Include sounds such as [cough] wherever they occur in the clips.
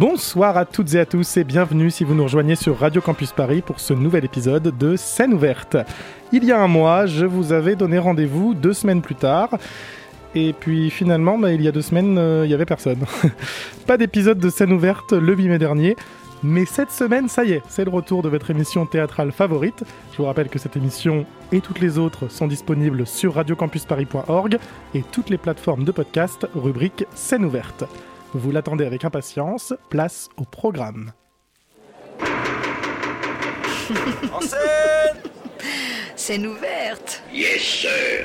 Bonsoir à toutes et à tous et bienvenue si vous nous rejoignez sur Radio Campus Paris pour ce nouvel épisode de Scène ouverte. Il y a un mois, je vous avais donné rendez-vous deux semaines plus tard. Et puis finalement, bah, il y a deux semaines, euh, il n'y avait personne. [laughs] Pas d'épisode de scène ouverte le 8 mai dernier. Mais cette semaine, ça y est, c'est le retour de votre émission théâtrale favorite. Je vous rappelle que cette émission et toutes les autres sont disponibles sur radiocampusparis.org et toutes les plateformes de podcast, rubrique scène ouverte. Vous l'attendez avec impatience, place au programme. [laughs] En scène Scène ouverte. Yes, sir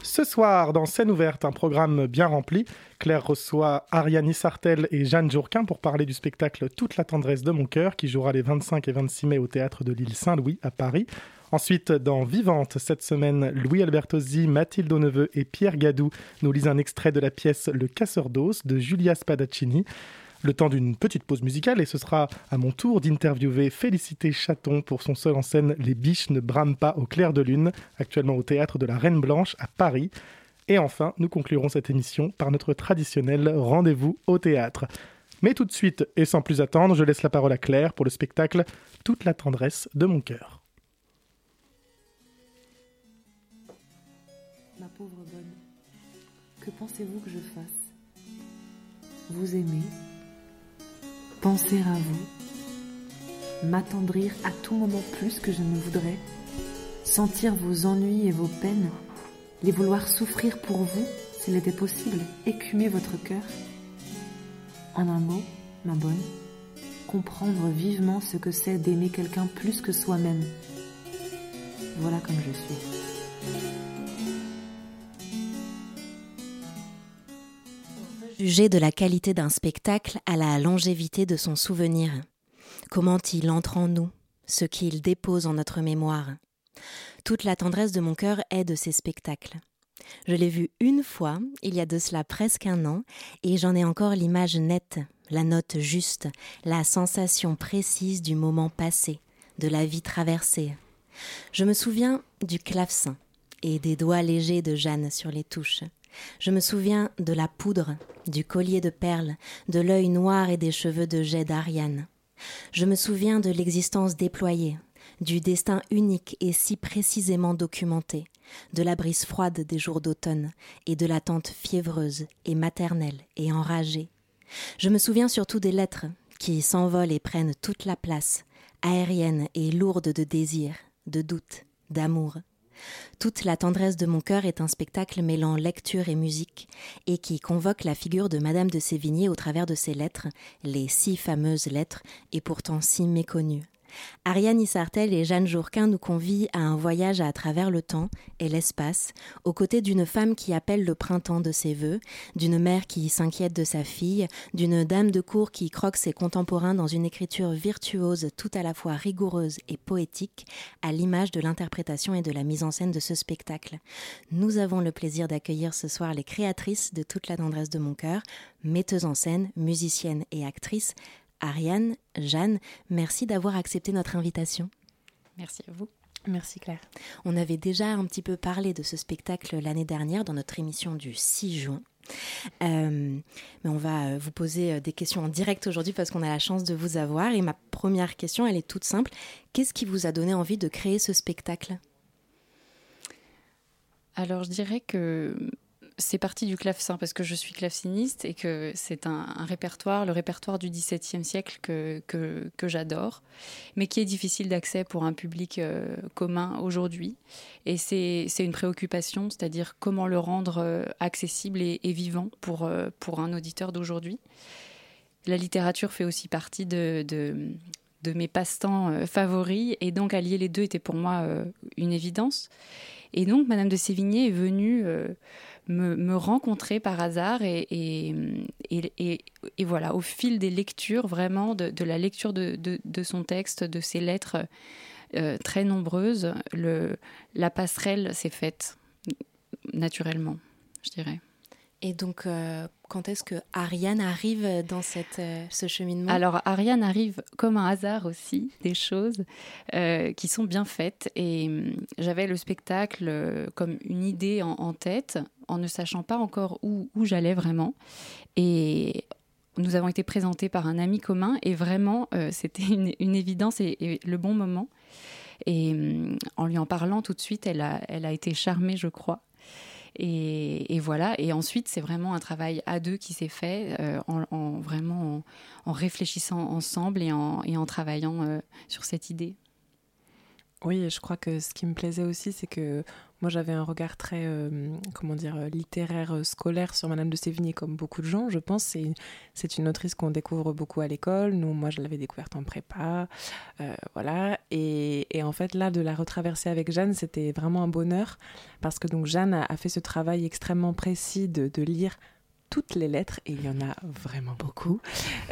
Ce soir, dans Scène ouverte, un programme bien rempli, Claire reçoit Ariane Sartel et Jeanne Jourquin pour parler du spectacle Toute la tendresse de mon cœur qui jouera les 25 et 26 mai au théâtre de l'île Saint-Louis à Paris. Ensuite, dans Vivante, cette semaine, Louis Albertosi, Mathilde Auneveux et Pierre Gadou nous lisent un extrait de la pièce Le casseur d'os de Giulia Spadaccini. Le temps d'une petite pause musicale et ce sera à mon tour d'interviewer Félicité Chaton pour son seul en scène Les biches ne brament pas au clair de lune, actuellement au théâtre de la Reine Blanche à Paris. Et enfin, nous conclurons cette émission par notre traditionnel rendez-vous au théâtre. Mais tout de suite, et sans plus attendre, je laisse la parole à Claire pour le spectacle Toute la tendresse de mon cœur. Que pensez-vous que je fasse? Vous aimer Penser à vous M'attendrir à tout moment plus que je ne voudrais Sentir vos ennuis et vos peines Les vouloir souffrir pour vous, s'il était possible, écumer votre cœur En un mot, ma bonne, comprendre vivement ce que c'est d'aimer quelqu'un plus que soi-même. Voilà comme je suis. Juger de la qualité d'un spectacle à la longévité de son souvenir. Comment il entre en nous, ce qu'il dépose en notre mémoire. Toute la tendresse de mon cœur est de ces spectacles. Je l'ai vu une fois, il y a de cela presque un an, et j'en ai encore l'image nette, la note juste, la sensation précise du moment passé, de la vie traversée. Je me souviens du clavecin et des doigts légers de Jeanne sur les touches. Je me souviens de la poudre, du collier de perles, de l'œil noir et des cheveux de jet d'Ariane. Je me souviens de l'existence déployée, du destin unique et si précisément documenté, de la brise froide des jours d'automne et de l'attente fiévreuse et maternelle et enragée. Je me souviens surtout des lettres qui s'envolent et prennent toute la place, aériennes et lourdes de désir, de doute, d'amour. Toute la tendresse de mon cœur est un spectacle mêlant lecture et musique, et qui convoque la figure de Madame de Sévigné au travers de ses lettres, les si fameuses lettres, et pourtant si méconnues. Ariane Issartel et Jeanne Jourquin nous convient à un voyage à travers le temps et l'espace, aux côtés d'une femme qui appelle le printemps de ses voeux, d'une mère qui s'inquiète de sa fille, d'une dame de cour qui croque ses contemporains dans une écriture virtuose tout à la fois rigoureuse et poétique, à l'image de l'interprétation et de la mise en scène de ce spectacle. Nous avons le plaisir d'accueillir ce soir les créatrices de toute la tendresse de mon cœur, metteuses en scène, musiciennes et actrices, Ariane, Jeanne, merci d'avoir accepté notre invitation. Merci à vous. Merci Claire. On avait déjà un petit peu parlé de ce spectacle l'année dernière dans notre émission du 6 juin. Euh, mais on va vous poser des questions en direct aujourd'hui parce qu'on a la chance de vous avoir. Et ma première question, elle est toute simple. Qu'est-ce qui vous a donné envie de créer ce spectacle? Alors je dirais que c'est parti du clavecin parce que je suis claveciniste et que c'est un, répertoire, le répertoire du XVIIe siècle que, que, j'adore, mais qui est difficile d'accès pour un public euh, commun aujourd'hui. Et c'est une préoccupation, c'est-à-dire comment le rendre euh, accessible et, vivant pour, euh, pour un auditeur d'aujourd'hui. La littérature fait aussi partie de, de mes passe-temps favoris et donc allier les deux était pour moi une évidence. Et donc Madame de Sévigné est venue me, rencontrer par hasard et, et, voilà, au fil des lectures, vraiment de, la lecture de, son texte, de ses lettres euh, très nombreuses, le, la passerelle s'est faite naturellement, je dirais. Et donc, euh, quand est-ce que Ariane arrive dans cette, euh, ce cheminement? Alors, Ariane arrive comme un hasard aussi, des choses euh, qui sont bien faites. Et hum, j'avais le spectacle comme une idée en, tête, en ne sachant pas encore où, où j'allais vraiment. Et nous avons été présentés par un ami commun, et vraiment, [laughs] c'était une, une, évidence et, et, le bon moment. Et hum, en lui en parlant tout de suite, elle a, elle a été charmée, je crois. Et, voilà. Et ensuite, c'est vraiment un travail à deux qui s'est fait, euh, en, vraiment en, réfléchissant ensemble et en, travaillant euh, sur cette idée. Oui, je crois que ce qui me plaisait aussi, c'est que moi j'avais un regard très, euh, comment dire, littéraire, scolaire sur Madame de Sévigné, comme beaucoup de gens, je pense. C'est, une autrice qu'on découvre beaucoup à l'école. Nous, moi, je l'avais découverte en prépa. voilà. Et, et, en fait, là, de la retraverser avec Jeanne, c'était vraiment un bonheur. Parce que donc Jeanne a, fait ce travail extrêmement précis de, lire toutes les lettres, et il y en a vraiment beaucoup.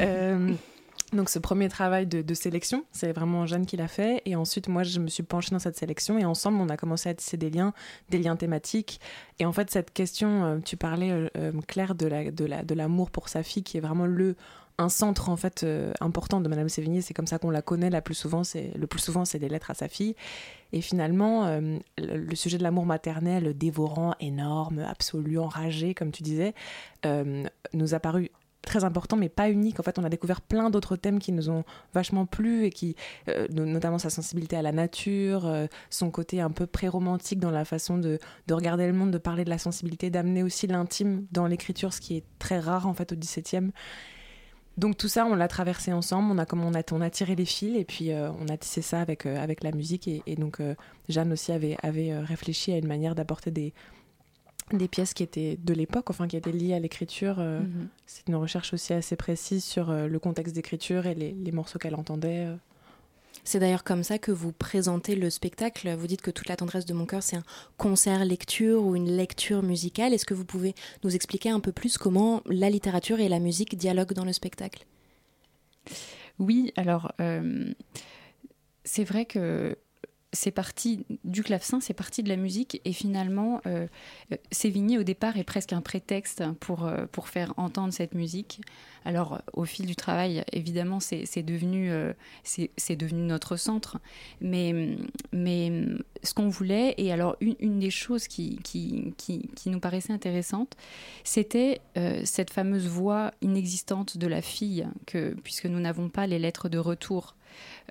Euh, [laughs] donc ce premier travail de, sélection, c'est vraiment Jeanne qui l'a fait. Et ensuite, moi, je me suis penchée dans cette sélection et ensemble, on a commencé à tisser des liens, des liens thématiques. Et en fait, cette question, euh, tu parlais, euh, euh, Claire, de l'amour pour sa fille, qui est vraiment le un centre en fait important de Madame Sévigné. C'est comme ça qu'on la connaît la plus souvent. C'est le plus souvent, c'est des lettres à sa fille. Et finalement, le, le, sujet de l'amour maternel, dévorant, énorme, absolu, enragé, comme tu disais, nous a paru très important mais pas unique. En fait, on a découvert plein d'autres thèmes qui nous ont vachement plu et qui, euh, notamment sa sensibilité à la nature, euh, son côté un peu pré-romantique dans la façon de, de, regarder le monde, de parler de la sensibilité, d'amener aussi l'intime dans l'écriture, ce qui est très rare en fait au XVIIe. Donc tout ça, on l'a traversé ensemble, on a, comme on, a, on a tiré les fils et puis euh, on a tissé ça avec, avec la musique et, et donc Jeanne aussi avait, avait réfléchi à une manière d'apporter des, des pièces qui étaient de l'époque, enfin qui étaient liées à l'écriture. Euh, mhm. C'est une recherche aussi assez précise sur euh, le contexte d'écriture et les, morceaux qu'elle entendait. Euh. C'est d'ailleurs comme ça que vous présentez le spectacle. Vous dites que toute la tendresse de mon cœur, c'est un concert lecture ou une lecture musicale. Est-ce que vous pouvez nous expliquer un peu plus comment la littérature et la musique dialoguent dans le spectacle? Oui, alors c'est vrai que c'est parti du clavecin, c'est parti de la musique et finalement, euh, euh, Sévigné au départ est presque un prétexte pour, euh, pour faire entendre cette musique. Alors au fil du travail, évidemment, c'est devenu, devenu notre centre, mais, mais ce qu'on voulait, et alors une, des choses qui, qui, qui, qui, nous paraissait intéressante, c'était cette fameuse voix inexistante de la fille, que, puisque nous n'avons pas les lettres de retour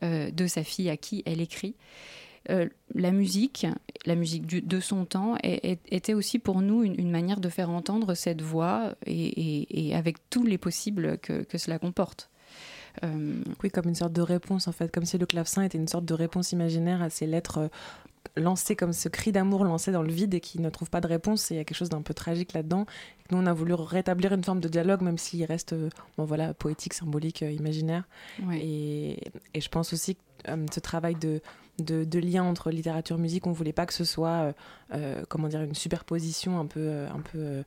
de sa fille à qui elle écrit. Euh, la musique, la musique de son temps, était aussi pour nous une, manière de faire entendre cette voix et, avec tous les possibles que, cela comporte. Euh, oui, comme une sorte de réponse en fait, comme si le clavecin était une sorte de réponse imaginaire à ces lettres euh, lancées comme ce cri d'amour lancé dans le vide et qui ne trouve pas de réponse. Et il y a quelque chose d'un peu tragique là-dedans. Nous, on a voulu rétablir une forme de dialogue, même s'il reste bon, voilà, poétique, symbolique, imaginaire. Et, et, je pense aussi que ce travail de de, lien entre littérature et musique. On voulait pas que ce soit, euh, euh, comment dire, une superposition un peu, euh, un peu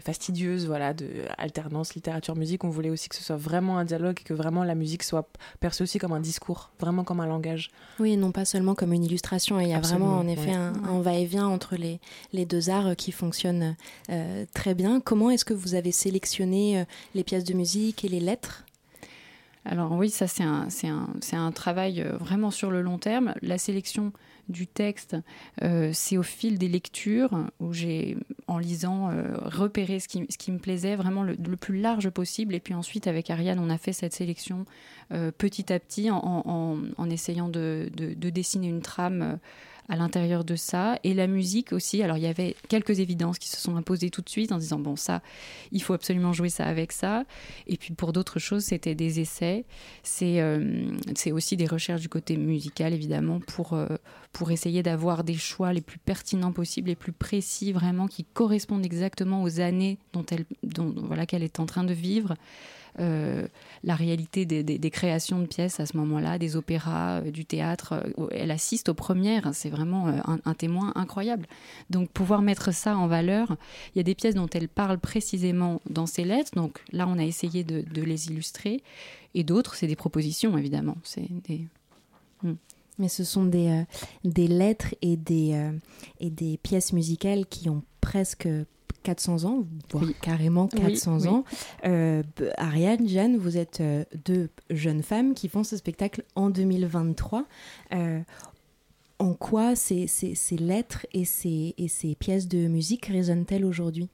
fastidieuse, voilà, de alternance littérature-musique. On voulait aussi que ce soit vraiment un dialogue et que vraiment la musique soit perçue aussi comme un discours, vraiment comme un langage. Oui, non pas seulement comme une illustration. Il y a vraiment en effet un, va-et-vient entre les, les deux arts qui fonctionnent très bien. Comment est-ce que vous avez sélectionné les pièces de musique et les lettres? Alors oui, ça c'est un, un, un, travail euh, vraiment sur le long terme. La sélection du texte, euh, c'est au fil des lectures où j'ai, en lisant, euh, repéré ce qui, ce qui, me plaisait vraiment le, plus large possible. Et puis ensuite, avec Ariane, on a fait cette sélection petit à petit en, essayant de, dessiner une trame à l'intérieur de ça. Et la musique aussi. Alors, il y avait quelques évidences qui se sont imposées tout de suite en disant, bon, ça, il faut absolument jouer ça avec ça. Et puis, pour d'autres choses, c'était des essais. C'est euh, aussi des recherches du côté musical, évidemment, pour, euh, pour essayer d'avoir des choix les plus pertinents possibles, les plus précis, vraiment, qui correspondent exactement aux années dont elle, dont, voilà, qu'elle est en train de vivre. La réalité des, créations de pièces à ce moment-là, des opéras, du théâtre. elle assiste aux premières, c'est vraiment un, témoin incroyable. Donc pouvoir mettre ça en valeur, il y a des pièces dont elle parle précisément dans ses lettres, donc là on a essayé de, les illustrer, et d'autres c'est des propositions évidemment. C'est. Hmm. Mais ce sont des, euh, lettres euh, et des pièces musicales qui ont presque 400 ans, voire carrément 400 ans. Euh, Ariane, Jeanne, vous êtes deux jeunes femmes qui font ce spectacle en 2023. en quoi ces, ces, ces, lettres et ces, et ces pièces de musique résonnent-elles aujourd'hui?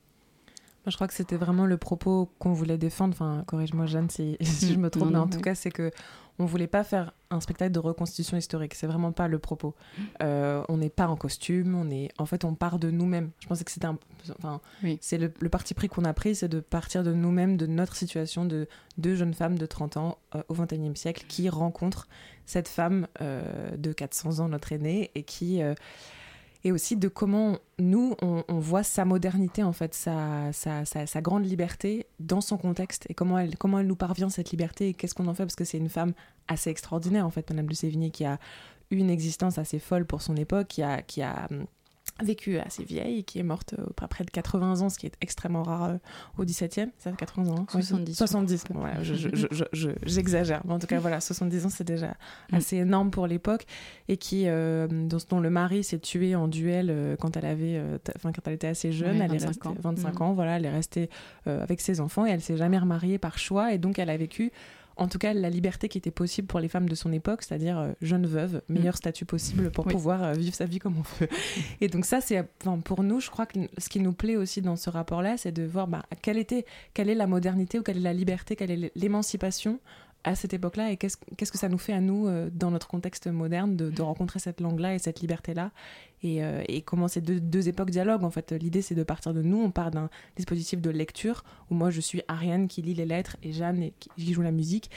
Je crois que c'était vraiment le propos qu'on voulait défendre. Enfin, corrige-moi, Jeanne, si, [laughs] si, je me trompe, mais en tout cas, c'est que on voulait pas faire un spectacle de reconstitution historique. C'est vraiment pas le propos. Euh, on n'est pas en costume. On est, en fait, on part de nous-mêmes. Je pensais que c'était un, enfin, c'est le, parti pris qu'on a pris, c'est de partir de nous-mêmes, de notre situation de deux jeunes femmes de 30 ans euh, au XXIe siècle qui rencontrent cette femme euh, de 400 ans, notre aînée, et qui et aussi de comment nous, on, voit sa modernité, en fait, sa, grande liberté dans son contexte, et comment elle, nous parvient cette liberté, et qu'est-ce qu'on en fait, parce que c'est une femme assez extraordinaire, en fait, Madame de Sévigné, qui a eu une existence assez folle pour son époque, qui a, qui a hum, vécu assez vieille, qui est morte euh, à près de 80 ans, ce qui est extrêmement rare euh, au 17e. Ça fait 80 ans 70. 70, j'exagère. Je, je, en tout cas, voilà, 70 ans, c'est déjà mm. assez énorme pour l'époque. Et qui, euh, dont, le mari s'est tué en duel quand elle avait, enfin, quand elle était assez jeune. elle 25 est restée, ans. 25 mm. ans, voilà, elle est restée avec ses enfants et elle s'est jamais remariée par choix. Et donc, elle a vécu en tout cas la liberté qui était possible pour les femmes de son époque, c'est-à-dire euh, jeune veuve, mm. meilleur statut possible pour pouvoir euh, vivre sa vie comme on veut. [laughs] Et donc ça, c'est pour nous, je crois que ce qui nous plaît aussi dans ce rapport-là, c'est de voir bah, quelle était, quelle est la modernité ou quelle est la liberté, quelle est l'émancipation à cette époque-là et qu'est-ce qu'est-ce que ça nous fait à nous euh, dans notre contexte moderne de, rencontrer cette langue-là et cette liberté-là et, euh, et, comment ces deux, deux, époques dialoguent en fait. L'idée c'est de partir de nous on part d'un dispositif de lecture où moi je suis Ariane qui lit les lettres et Jeanne qui joue la musique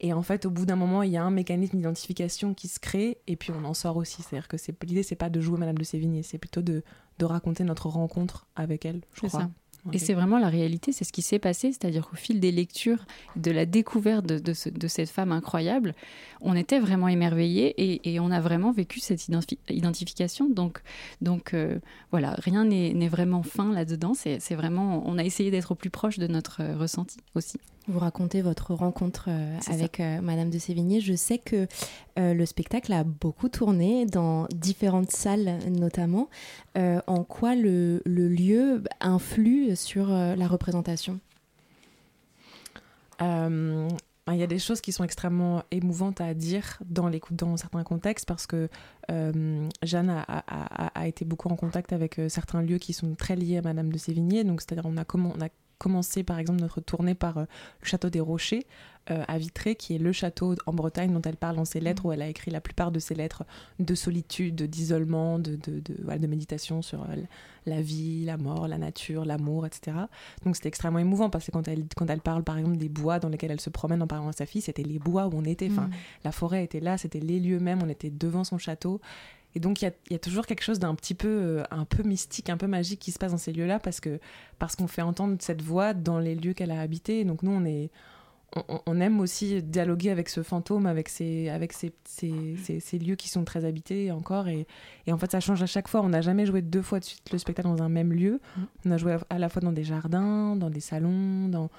et en fait au bout d'un moment il y a un mécanisme d'identification qui se crée et puis on en sort aussi. C'est-à-dire que l'idée c'est pas de jouer Madame de Sévigné c'est plutôt de, de raconter notre rencontre avec elle je crois. ça. Et c'est vraiment la réalité, c'est ce qui s'est passé, c'est-à-dire qu'au fil des lectures, de la découverte de, de, cette femme incroyable, on était vraiment émerveillés et, et on a vraiment vécu cette identification. Donc, donc euh, voilà, rien n'est vraiment fin là-dedans. C'est vraiment, on a essayé d'être au plus proche de notre ressenti aussi. Vous racontez votre rencontre euh, avec euh, Madame de Sévigné. Je sais que euh, le spectacle a beaucoup tourné dans différentes salles notamment. en quoi le, lieu influe sur la représentation? Il y a des choses qui sont extrêmement émouvantes à dire dans, les, dans certains contextes parce que Jeanne a, a, été beaucoup en contact avec certains lieux qui sont très liés à Madame de Sévigné. Donc, c'est-à-dire, on a, comment, on a commencer par exemple notre tournée par euh, le château des Rochers euh, à Vitré, qui est le château en Bretagne dont elle parle dans ses lettres, mmh. où elle a écrit la plupart de ses lettres de solitude, d'isolement, de, de, de, méditation sur euh, la vie, la mort, la nature, l'amour, etc. Donc c'était extrêmement émouvant parce que quand elle, quand elle parle par exemple des bois dans lesquels elle se promène en parlant à sa fille, c'était les bois où on était, enfin, mmh. la forêt était là, c'était les lieux même, on était devant son château. Et donc, il y, a, toujours quelque chose d'un petit peu, euh, un peu mystique, un peu magique qui se passe dans ces lieux-là parce que parce qu'on fait entendre cette voix dans les lieux qu'elle a habités. donc, nous, on est. On, aime aussi dialoguer avec ce fantôme, avec ces, avec ces, ces, ces, lieux qui sont très habités encore. Et, et, en fait, ça change à chaque fois. On n'a jamais joué deux fois de suite le spectacle dans un même lieu. Mm. On a joué à la fois dans des jardins, dans des salons, dans,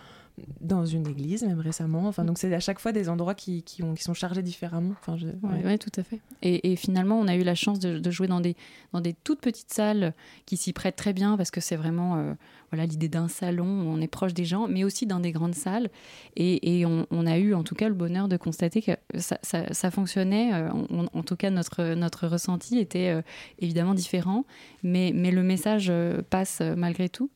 dans une église même récemment. Enfin, donc c'est à chaque fois des endroits qui, qui, ont, qui sont chargés différemment. Enfin, Oui, tout à fait. Et, et, finalement, on a eu la chance de, de, jouer dans des, dans des toutes petites salles qui s'y prêtent très bien parce que c'est vraiment euh, voilà l'idée d'un salon où on est proche des gens, mais aussi dans des grandes salles. Et, et on, on, a eu en tout cas le bonheur de constater que ça, ça, ça fonctionnait. Euh, en tout cas, notre, notre ressenti était euh, évidemment différent, mais, mais le message passe malgré tout.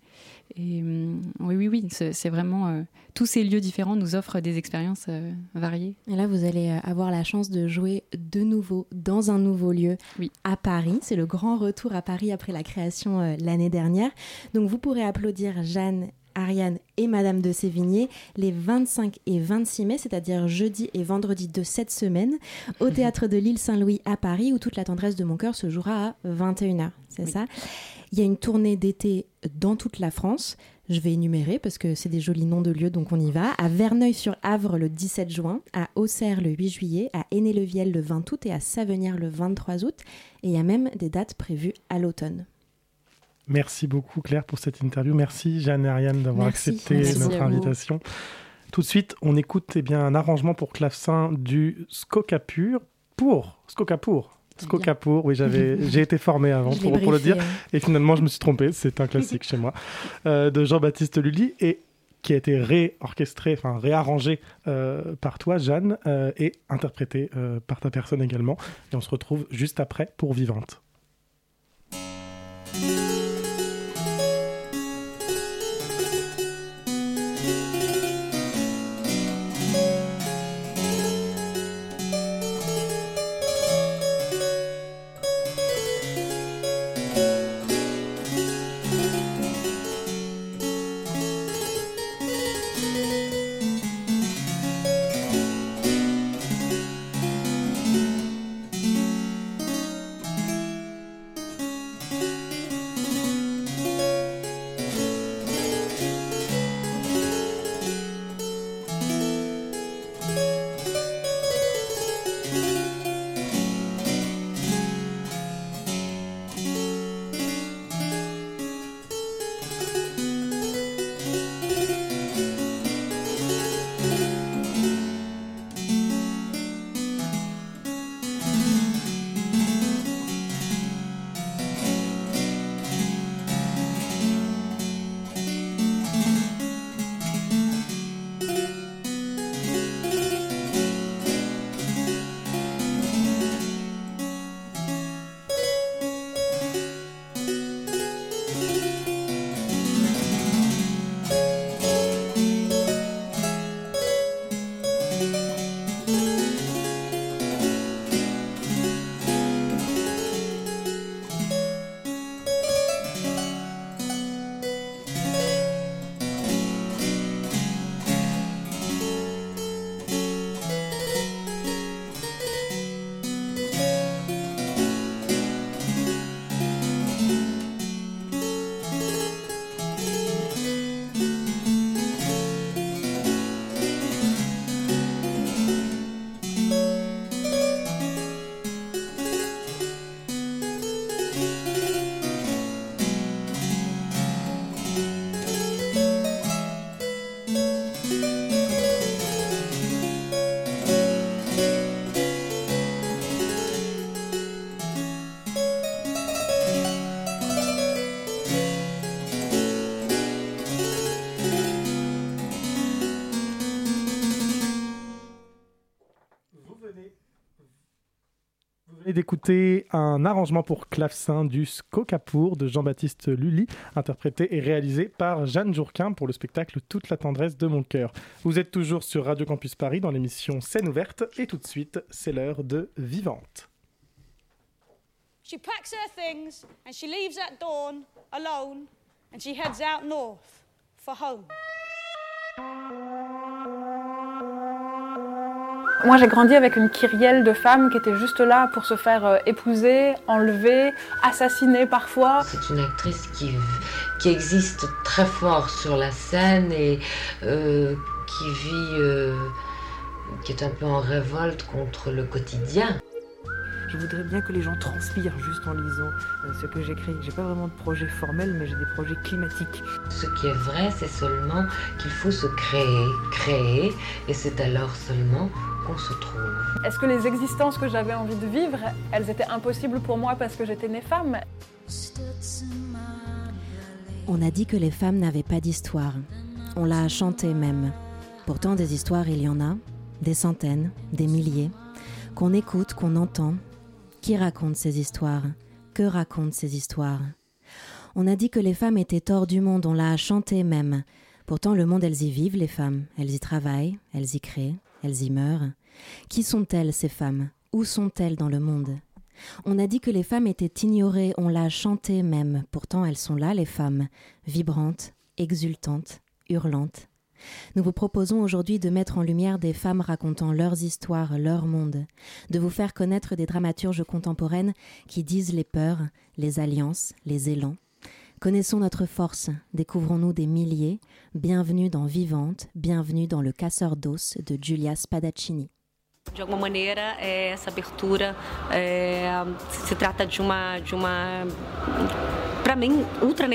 Et hum, oui, oui, oui, c'est vraiment. Euh, tous ces lieux différents nous offrent des expériences euh, variées. Et là, vous allez euh, avoir la chance de jouer de nouveau dans un nouveau lieu oui. à Paris. C'est le grand retour à Paris après la création l'année dernière. Donc, vous pourrez applaudir Jeanne Ariane et Madame de Sévigné les 25 et 26 mai, c'est-à-dire jeudi et vendredi de cette semaine, au théâtre de l'île Saint-Louis à Paris, où toute la tendresse de mon cœur se jouera à 21h. C'est ça? Il y a une tournée d'été dans toute la France. Je vais énumérer parce que c'est des jolis noms de lieux, donc on y va. À Verneuil-sur-Avre le 17 juin, à Auxerre le 8 juillet, à Aîné-le-Viel le 20 août et à Savenière le 23 août. Et il y a même des dates prévues à l'automne. Merci beaucoup Claire pour cette interview. Merci Jeanne et Ariane d'avoir accepté notre invitation. Tout de suite, on écoute eh bien, un arrangement pour clavecin du Skokapur pour Skokapur. Skokapur, oui, j'avais, [laughs] j'ai été formé avant pour, le dire, et finalement je me suis trompé, c'est un classique chez moi, [laughs] euh, de Jean-Baptiste Lully, et qui a été réorchestré, enfin réarrangé euh, par toi, Jeanne, euh, et interprété par ta personne également. Et on se retrouve juste après pour Vivante. D'écouter un arrangement pour clavecin du Skokapour de Jean-Baptiste Lully, interprété et réalisé par Jeanne Jourquin pour le spectacle Toute la tendresse de mon cœur. Vous êtes toujours sur Radio Campus Paris dans l'émission Scène ouverte et tout de suite, c'est l'heure de Vivante. Moi, j'ai grandi avec une kyrielle de femmes qui étaient juste là pour se faire euh, épouser, enlever, assassiner parfois. C'est une actrice qui, qui existe très fort sur la scène et euh, qui vit, euh, qui est un peu en révolte contre le quotidien. Je voudrais bien que les gens transpirent juste en lisant ce que j'écris. J'ai pas vraiment de projet formel, mais j'ai des projets climatiques. Ce qui est vrai, c'est seulement qu'il faut se créer, créer, et c'est alors seulement qu'on se trouve. Est-ce que les existences que j'avais envie de vivre, elles étaient impossibles pour moi parce que j'étais née femme? On a dit que les femmes n'avaient pas d'histoire. On l'a chanté même. Pourtant, des histoires, il y en a, des centaines, des milliers, qu'on écoute, qu'on entend. Qui raconte ces histoires? Que racontent ces histoires? On a dit que les femmes étaient hors du monde, on l'a chanté même. Pourtant, le monde, elles y vivent, les femmes. Elles y travaillent, elles y créent, elles y meurent. Qui sont-elles, ces femmes? Où sont-elles dans le monde? On a dit que les femmes étaient ignorées, on l'a chanté même. Pourtant, elles sont là, les femmes, vibrantes, exultantes, hurlantes. Nous vous proposons aujourd'hui de mettre en lumière des femmes racontant leurs histoires, leur monde, de vous faire connaître des dramaturges contemporaines qui disent les peurs, les alliances, les élans, Connaissons notre force, découvrons-nous des milliers. Bienvenue dans Vivante, bienvenue dans le casseur d'os de Giulia Spadaccini. De se ultra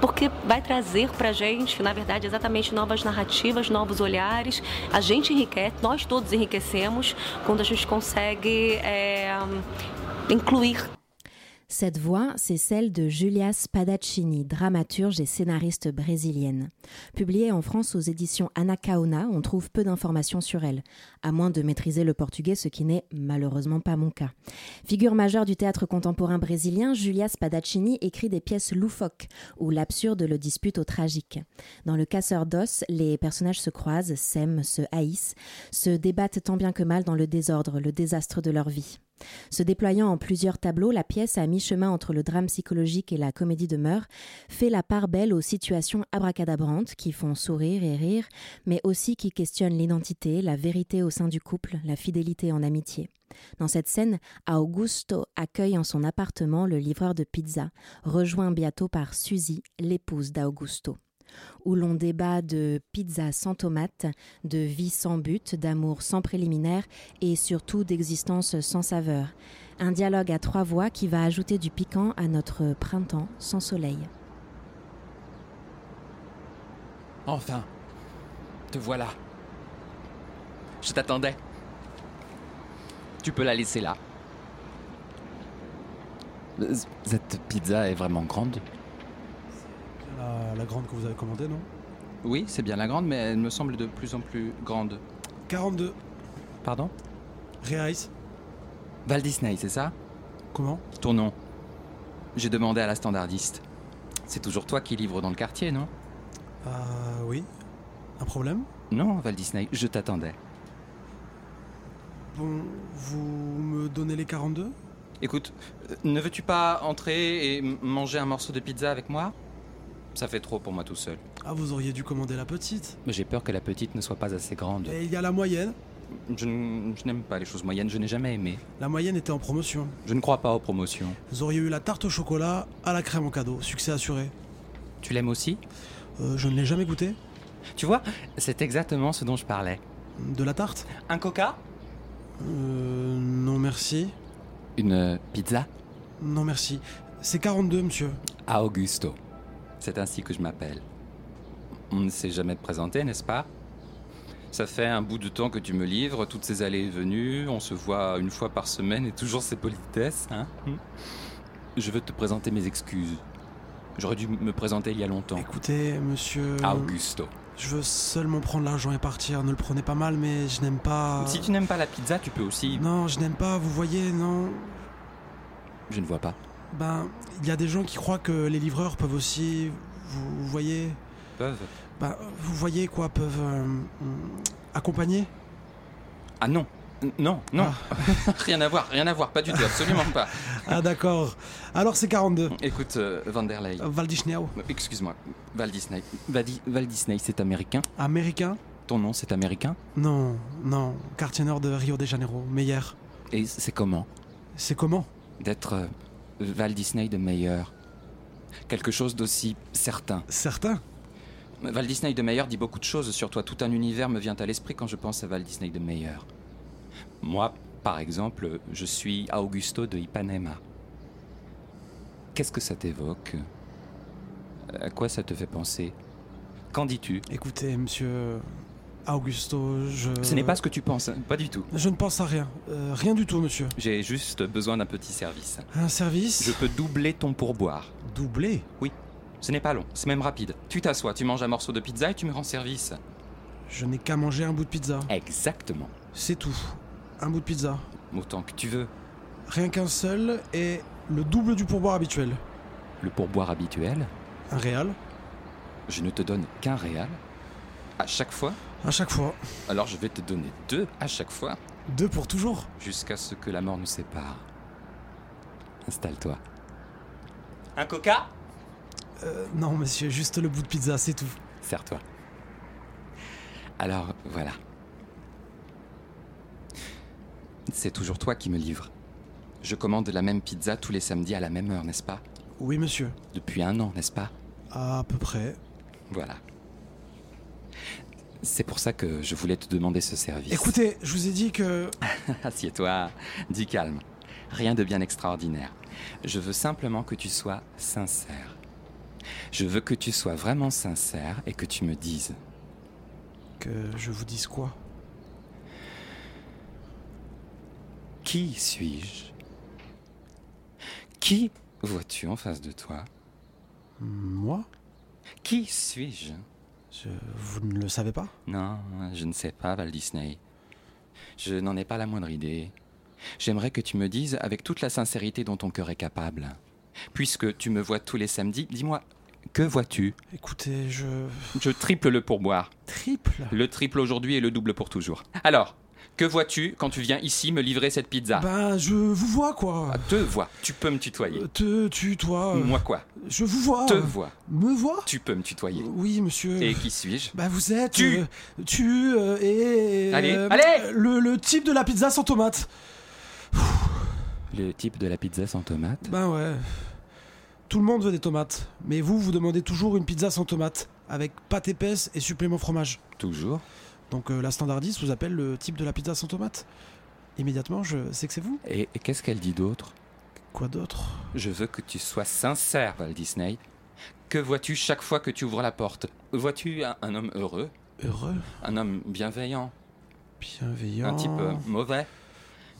porque vai trazer para a gente, na verdade, exatamente novas narrativas, novos olhares. A gente enriquece, nós todos enriquecemos quando a gente consegue é, incluir Cette voix, c'est celle de Julia Spadaccini, dramaturge et scénariste brésilienne. Publiée en France aux éditions Anacaona, on trouve peu d'informations sur elle, à moins de maîtriser le portugais, ce qui n'est malheureusement pas mon cas. Figure majeure du théâtre contemporain brésilien, Julia Spadaccini écrit des pièces loufoques, où l'absurde le dispute au tragique. Dans Le Casseur d'os, les personnages se croisent, s'aiment, se haïssent, se débattent tant bien que mal dans le désordre, le désastre de leur vie. Se déployant en plusieurs tableaux, la pièce, à mi-chemin entre le drame psychologique et la comédie de mœurs, fait la part belle aux situations abracadabrantes qui font sourire et rire, mais aussi qui questionnent l'identité, la vérité au sein du couple, la fidélité en amitié. Dans cette scène, Augusto accueille en son appartement le livreur de pizza, rejoint bientôt par Suzy, l'épouse d'Augusto où l'on débat de pizza sans tomate, de vie sans but, d'amour sans préliminaire et surtout d'existence sans saveur. Un dialogue à trois voix qui va ajouter du piquant à notre printemps sans soleil. Enfin, te voilà. Je t'attendais. Tu peux la laisser là. Cette pizza est vraiment grande la, grande que vous avez commandée, non? Oui, c'est bien la grande, mais elle me semble de plus en plus grande. 42. Pardon? Reais. Val Disney, c'est ça? Comment? Ton nom? J'ai demandé à la standardiste. C'est toujours toi qui livres dans le quartier, non? Ah oui. Un problème? Non, Val Disney, je t'attendais. Bon, vous me donnez les 42 Écoute, euh, ne veux-tu pas entrer et manger un morceau de pizza avec moi? Ça fait trop pour moi tout seul. Ah, vous auriez dû commander la petite. Mais j'ai peur que la petite ne soit pas assez grande. Et il y a la moyenne Je, n'aime pas les choses moyennes, je n'ai jamais aimé. La moyenne était en promotion. Je ne crois pas aux promotions. Vous auriez eu la tarte au chocolat à la crème en cadeau, succès assuré. Tu l'aimes aussi? Euh, Je ne l'ai jamais goûté. Tu vois, c'est exactement ce dont je parlais. De la tarte? Un coca? Euh. Non merci. Une pizza? Non merci. C'est 42, monsieur. À Augusto. C'est ainsi que je m'appelle. On ne s'est jamais présenté, n'est-ce pas? Ça fait un bout de temps que tu me livres, toutes ces allées et venues, on se voit une fois par semaine et toujours ces politesses, hein? Je veux te présenter mes excuses. J'aurais dû me présenter il y a longtemps. Écoutez, monsieur... Augusto. Je veux seulement prendre l'argent et partir. Ne le prenez pas mal, mais je n'aime pas... Si tu n'aimes pas la pizza, tu peux aussi... Non, je n'aime pas, vous voyez, non... Je ne vois pas. Ben, il y a des gens qui croient que les livreurs peuvent aussi, vous, voyez Peuvent Ben, vous voyez quoi, peuvent euh, accompagner? Ah non, non, non. Ah. [laughs] rien à voir, rien à voir, pas du tout, absolument pas. [laughs] ah d'accord. Alors c'est 42. Écoute, euh, Van der Leyen. Val Disney. Excuse-moi, Val Disney. Val, Disney, c'est américain Américain? Ton nom, c'est américain? Non, non. Quartier nord de Rio de Janeiro, Meyer. Et c'est comment? C'est comment? D'être Val Disney de meilleur. Quelque chose d'aussi certain. Certain? Val Disney de meilleur dit beaucoup de choses sur toi. Tout un univers me vient à l'esprit quand je pense à Val Disney de meilleur. Moi, par exemple, je suis Augusto de Ipanema. Qu'est-ce que ça t'évoque? À quoi ça te fait penser? Qu'en dis-tu? Écoutez, monsieur, Augusto, je... Ce n'est pas ce que tu penses, pas du tout. Je ne pense à rien. Euh, rien du tout, monsieur. J'ai juste besoin d'un petit service. Un service Je peux doubler ton pourboire. Doubler Oui. Ce n'est pas long, c'est même rapide. Tu t'assois, tu manges un morceau de pizza et tu me rends service. Je n'ai qu'à manger un bout de pizza. Exactement. C'est tout. Un bout de pizza. Autant que tu veux. Rien qu'un seul et le double du pourboire habituel. Le pourboire habituel Un réal Je ne te donne qu'un réal À chaque fois à chaque fois. Alors je vais te donner deux à chaque fois. Deux pour toujours Jusqu'à ce que la mort nous sépare. Installe-toi. Un coca? Euh, Non, monsieur, juste le bout de pizza, c'est tout. Serre-toi. Alors, voilà. C'est toujours toi qui me livres. Je commande la même pizza tous les samedis à la même heure, n'est-ce pas? Oui, monsieur. Depuis un an, n'est-ce pas? À peu près. Voilà. C'est pour ça que je voulais te demander ce service. Écoutez, je vous ai dit que. [laughs] Assieds-toi, dis calme. Rien de bien extraordinaire. Je veux simplement que tu sois sincère. Je veux que tu sois vraiment sincère et que tu me dises. Que je vous dise quoi? Qui suis-je? Qui vois-tu en face de toi? Moi? Qui suis-je? Je- Vous ne le savez pas? Non, je ne sais pas, Val Disney. Je n'en ai pas la moindre idée. J'aimerais que tu me dises avec toute la sincérité dont ton cœur est capable. Puisque tu me vois tous les samedis, dis-moi, que vois-tu? Écoutez, je. Je triple le pourboire. Triple? Le triple aujourd'hui et le double pour toujours. Alors, que vois-tu quand tu viens ici me livrer cette pizza Ben, je vous vois quoi. Te vois, tu peux me tutoyer. Te, tu, toi. euh, Moi quoi Je vous vois. Te vois. Me vois Tu peux me tutoyer. Oui, monsieur. Et qui suis-je Bah, vous êtes. Tu. euh, tu euh, et. Allez, euh, allez le, le type de la pizza sans tomate. Le type de la pizza sans tomate? Ben ouais. Tout le monde veut des tomates. Mais vous, vous demandez toujours une pizza sans tomate. Avec pâte épaisse et supplément fromage. Toujours? Donc euh, la standardiste vous appelle le type de la pizza sans tomate. Immédiatement, je sais que c'est vous. Et, et qu'est-ce qu'elle dit d'autre? Quoi d'autre? Je veux que tu sois sincère, Val Disney. Que vois-tu chaque fois que tu ouvres la porte? Vois-tu un, un homme heureux? Heureux? Un homme bienveillant? Bienveillant. Un type euh, mauvais?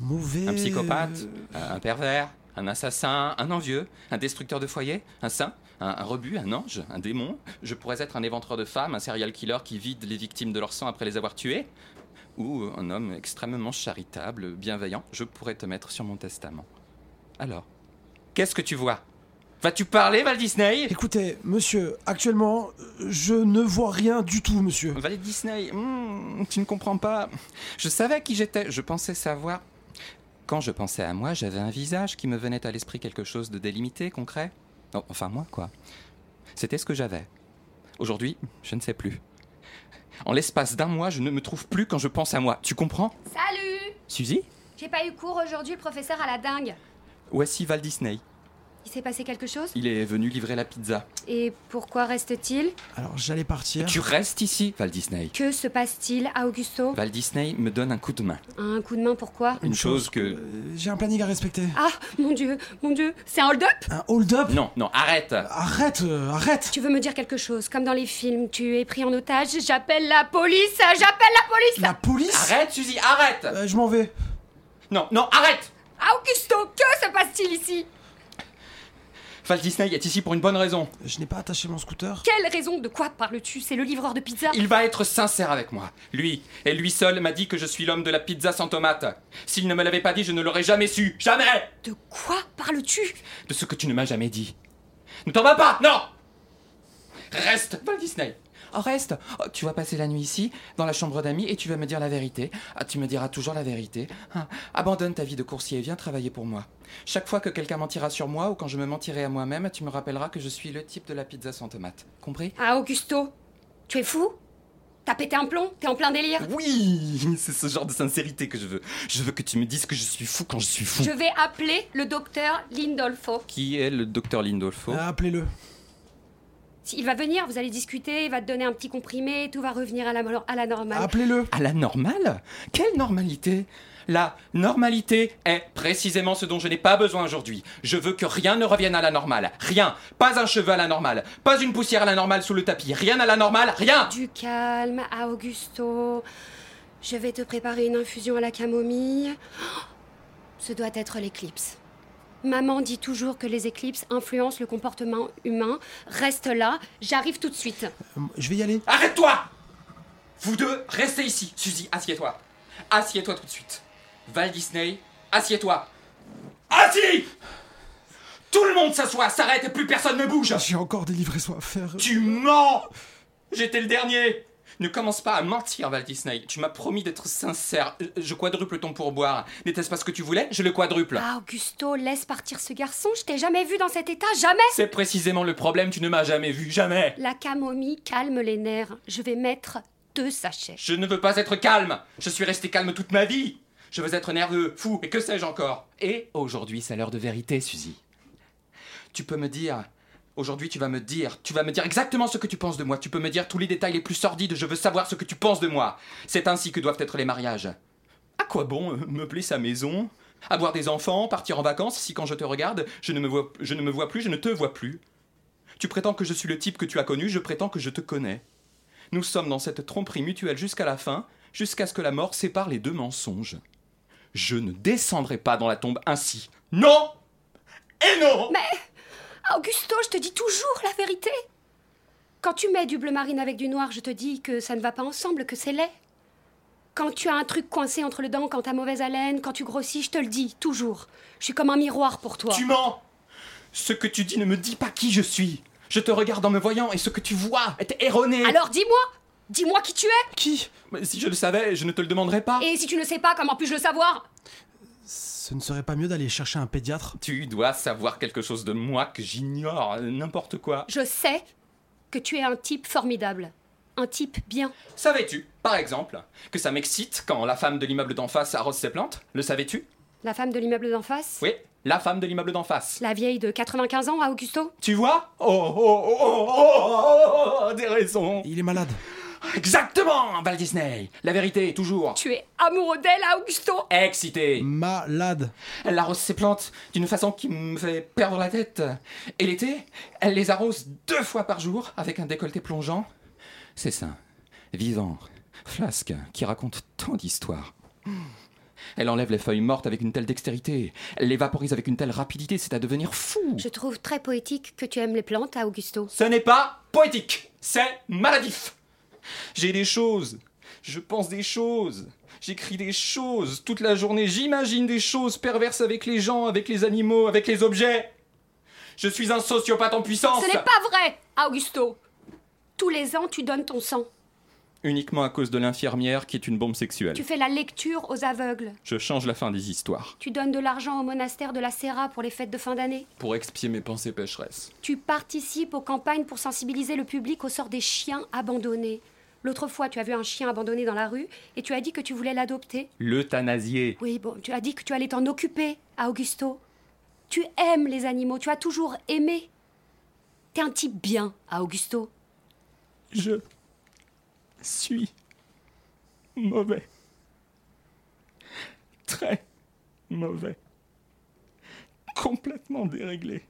Mauvais. Un psychopathe? Un pervers? Un assassin? Un envieux? Un destructeur de foyer? Un saint? Un, un rebut, un ange, un démon Je pourrais être un éventreur de femmes, un serial killer qui vide les victimes de leur sang après les avoir tuées Ou un homme extrêmement charitable, bienveillant Je pourrais te mettre sur mon testament. Alors, qu'est-ce que tu vois? Vas-tu parler, Val Disney? Écoutez, monsieur, actuellement, je ne vois rien du tout, monsieur. Val Disney, hmm, tu ne comprends pas. Je savais qui j'étais, je pensais savoir. Quand je pensais à moi, j'avais un visage qui me venait à l'esprit quelque chose de délimité, concret. Non, enfin moi, quoi. C'était ce que j'avais. Aujourd'hui, je ne sais plus. En l'espace d'un mois, je ne me trouve plus quand je pense à moi. Tu comprends? Salut Suzy? J'ai pas eu cours aujourd'hui, le professeur à la dingue. Voici Val Disney? Il s'est passé quelque chose Il est venu livrer la pizza. Et pourquoi reste-t-il Alors j'allais partir. Tu restes ici, Val Disney. Que se passe-t-il à Augusto Val Disney me donne un coup de main. Un coup de main, pourquoi Une, chose, que... Euh, J'ai un planning à respecter. Ah, mon dieu, mon dieu, c'est un hold-up Un hold-up Non, non, arrête Arrête, euh, arrête Tu veux me dire quelque chose Comme dans les films, tu es pris en otage, j'appelle la police, j'appelle la police La police Arrête, Suzy, arrête Euh, Je m'en vais. Non, non, arrête Augusto, que se passe-t-il ici? Val Disney est ici pour une bonne raison. Je n'ai pas attaché mon scooter. Quelle raison De quoi parles-tu? C'est le livreur de pizza Il va être sincère avec moi. Lui, et lui seul, m'a dit que je suis l'homme de la pizza sans tomate. S'il ne me l'avait pas dit, je ne l'aurais jamais su. Jamais De quoi parles-tu? De ce que tu ne m'as jamais dit. Ne t'en vas pas Non Reste, Val Disney. Reste. Oh, tu vas passer la nuit ici, dans la chambre d'amis, et tu vas me dire la vérité. Ah, tu me diras toujours la vérité. Ah, abandonne ta vie de coursier et viens travailler pour moi. Chaque fois que quelqu'un mentira sur moi ou quand je me mentirai à moi-même, tu me rappelleras que je suis le type de la pizza sans tomate. Compris? Ah, Augusto, tu es fou? T'as pété un plomb? T'es en plein délire? Oui, [laughs] c'est ce genre de sincérité que je veux. Je veux que tu me dises que je suis fou quand je suis fou. Je vais appeler le docteur Lindolfo. Qui est le docteur Lindolfo? Ah, Appelez-le. S'il va venir, vous allez discuter, il va te donner un petit comprimé, tout va revenir à la, à la normale. Appelez-le. À la normale? Quelle normalité? La normalité est précisément ce dont je n'ai pas besoin aujourd'hui. Je veux que rien ne revienne à la normale. Rien. Pas un cheveu à la normale. Pas une poussière à la normale sous le tapis. Rien à la normale. Rien. Du calme, à Augusto. Je vais te préparer une infusion à la camomille. Oh, Ce doit être l'éclipse. Maman dit toujours que les éclipses influencent le comportement humain. Reste là, j'arrive tout de suite. Euh, Je vais y aller. Arrête-toi Vous deux, restez ici. Suzy, assieds-toi. Assieds-toi tout de suite. Val Disney, assieds-toi. Assis Tout le monde s'assoit, s'arrête et plus personne ne bouge. J'ai encore des livraisons à faire. Tu mens J'étais le dernier Ne commence pas à mentir, Val Disney. Tu m'as promis d'être sincère. Je quadruple ton pourboire. N'était-ce pas ce que tu voulais Je le quadruple. Ah, Augusto, laisse partir ce garçon. Je t'ai jamais vu dans cet état, jamais. C'est précisément le problème, tu ne m'as jamais vu, jamais. La camomille calme les nerfs. Je vais mettre deux sachets. Je ne veux pas être calme. Je suis resté calme toute ma vie. Je veux être nerveux, fou, et que sais-je encore? Et aujourd'hui, c'est l'heure de vérité, Suzy. Tu peux me dire. Aujourd'hui, tu vas me dire. Tu vas me dire exactement ce que tu penses de moi. Tu peux me dire tous les détails les plus sordides. Je veux savoir ce que tu penses de moi. C'est ainsi que doivent être les mariages. À quoi bon euh, meubler sa maison? Avoir des enfants Partir en vacances si quand je te regarde, je ne, me vois, je ne me vois plus, je ne te vois plus Tu prétends que je suis le type que tu as connu, je prétends que je te connais. Nous sommes dans cette tromperie mutuelle jusqu'à la fin, jusqu'à ce que la mort sépare les deux mensonges. Je ne descendrai pas dans la tombe ainsi. Non Et non Mais Augusto, je te dis toujours la vérité. Quand tu mets du bleu marine avec du noir, je te dis que ça ne va pas ensemble, que c'est laid. Quand tu as un truc coincé entre les dents, quand t'as mauvaise haleine, quand tu grossis, je te le dis, toujours. Je suis comme un miroir pour toi. Tu mens Ce que tu dis ne me dit pas qui je suis. Je te regarde en me voyant et ce que tu vois est erroné. Alors dis-moi Dis-moi qui tu es Qui? Mais Si je le savais, je ne te le demanderais pas. Et si tu ne sais pas, comment puis-je le savoir? Ce ne serait pas mieux d'aller chercher un pédiatre Tu dois savoir quelque chose de moi que j'ignore, n'importe quoi. Je sais que tu es un type formidable. Un type bien. Savais-tu, par exemple, que ça m'excite quand la femme de l'immeuble d'en face arrose ses plantes Le savais-tu La femme de l'immeuble d'en face Oui, la femme de l'immeuble d'en face. La vieille de 95 ans à Augusto Tu vois oh oh, oh, oh, oh, oh, oh, des raisons. Il est malade. Exactement, Val Disney. La vérité, toujours. Tu es amoureux d'elle Augusto Excité. Malade. Elle arrose ses plantes d'une façon qui me fait perdre la tête. Et l'été, elle les arrose deux fois par jour avec un décolleté plongeant. C'est ça. Vivant. Flasque, qui raconte tant d'histoires. Elle enlève les feuilles mortes avec une telle dextérité. Elle les vaporise avec une telle rapidité, c'est à devenir fou. Je trouve très poétique que tu aimes les plantes Augusto. Ce n'est pas poétique, c'est maladif. J'ai des choses. Je pense des choses. J'écris des choses toute la journée. J'imagine des choses perverses avec les gens, avec les animaux, avec les objets. Je suis un sociopathe en puissance. Ce n'est pas vrai, Augusto. Tous les ans, tu donnes ton sang. Uniquement à cause de l'infirmière qui est une bombe sexuelle. Tu fais la lecture aux aveugles. Je change la fin des histoires. Tu donnes de l'argent au monastère de la Serra pour les fêtes de fin d'année. Pour expier mes pensées pécheresses. Tu participes aux campagnes pour sensibiliser le public au sort des chiens abandonnés. L'autre fois, tu as vu un chien abandonné dans la rue et tu as dit que tu voulais l'adopter. L'euthanasier. Oui, bon, tu as dit que tu allais t'en occuper à Augusto. Tu aimes les animaux, tu as toujours aimé. T'es un type bien à Augusto. Je suis mauvais. Très mauvais. Complètement déréglé.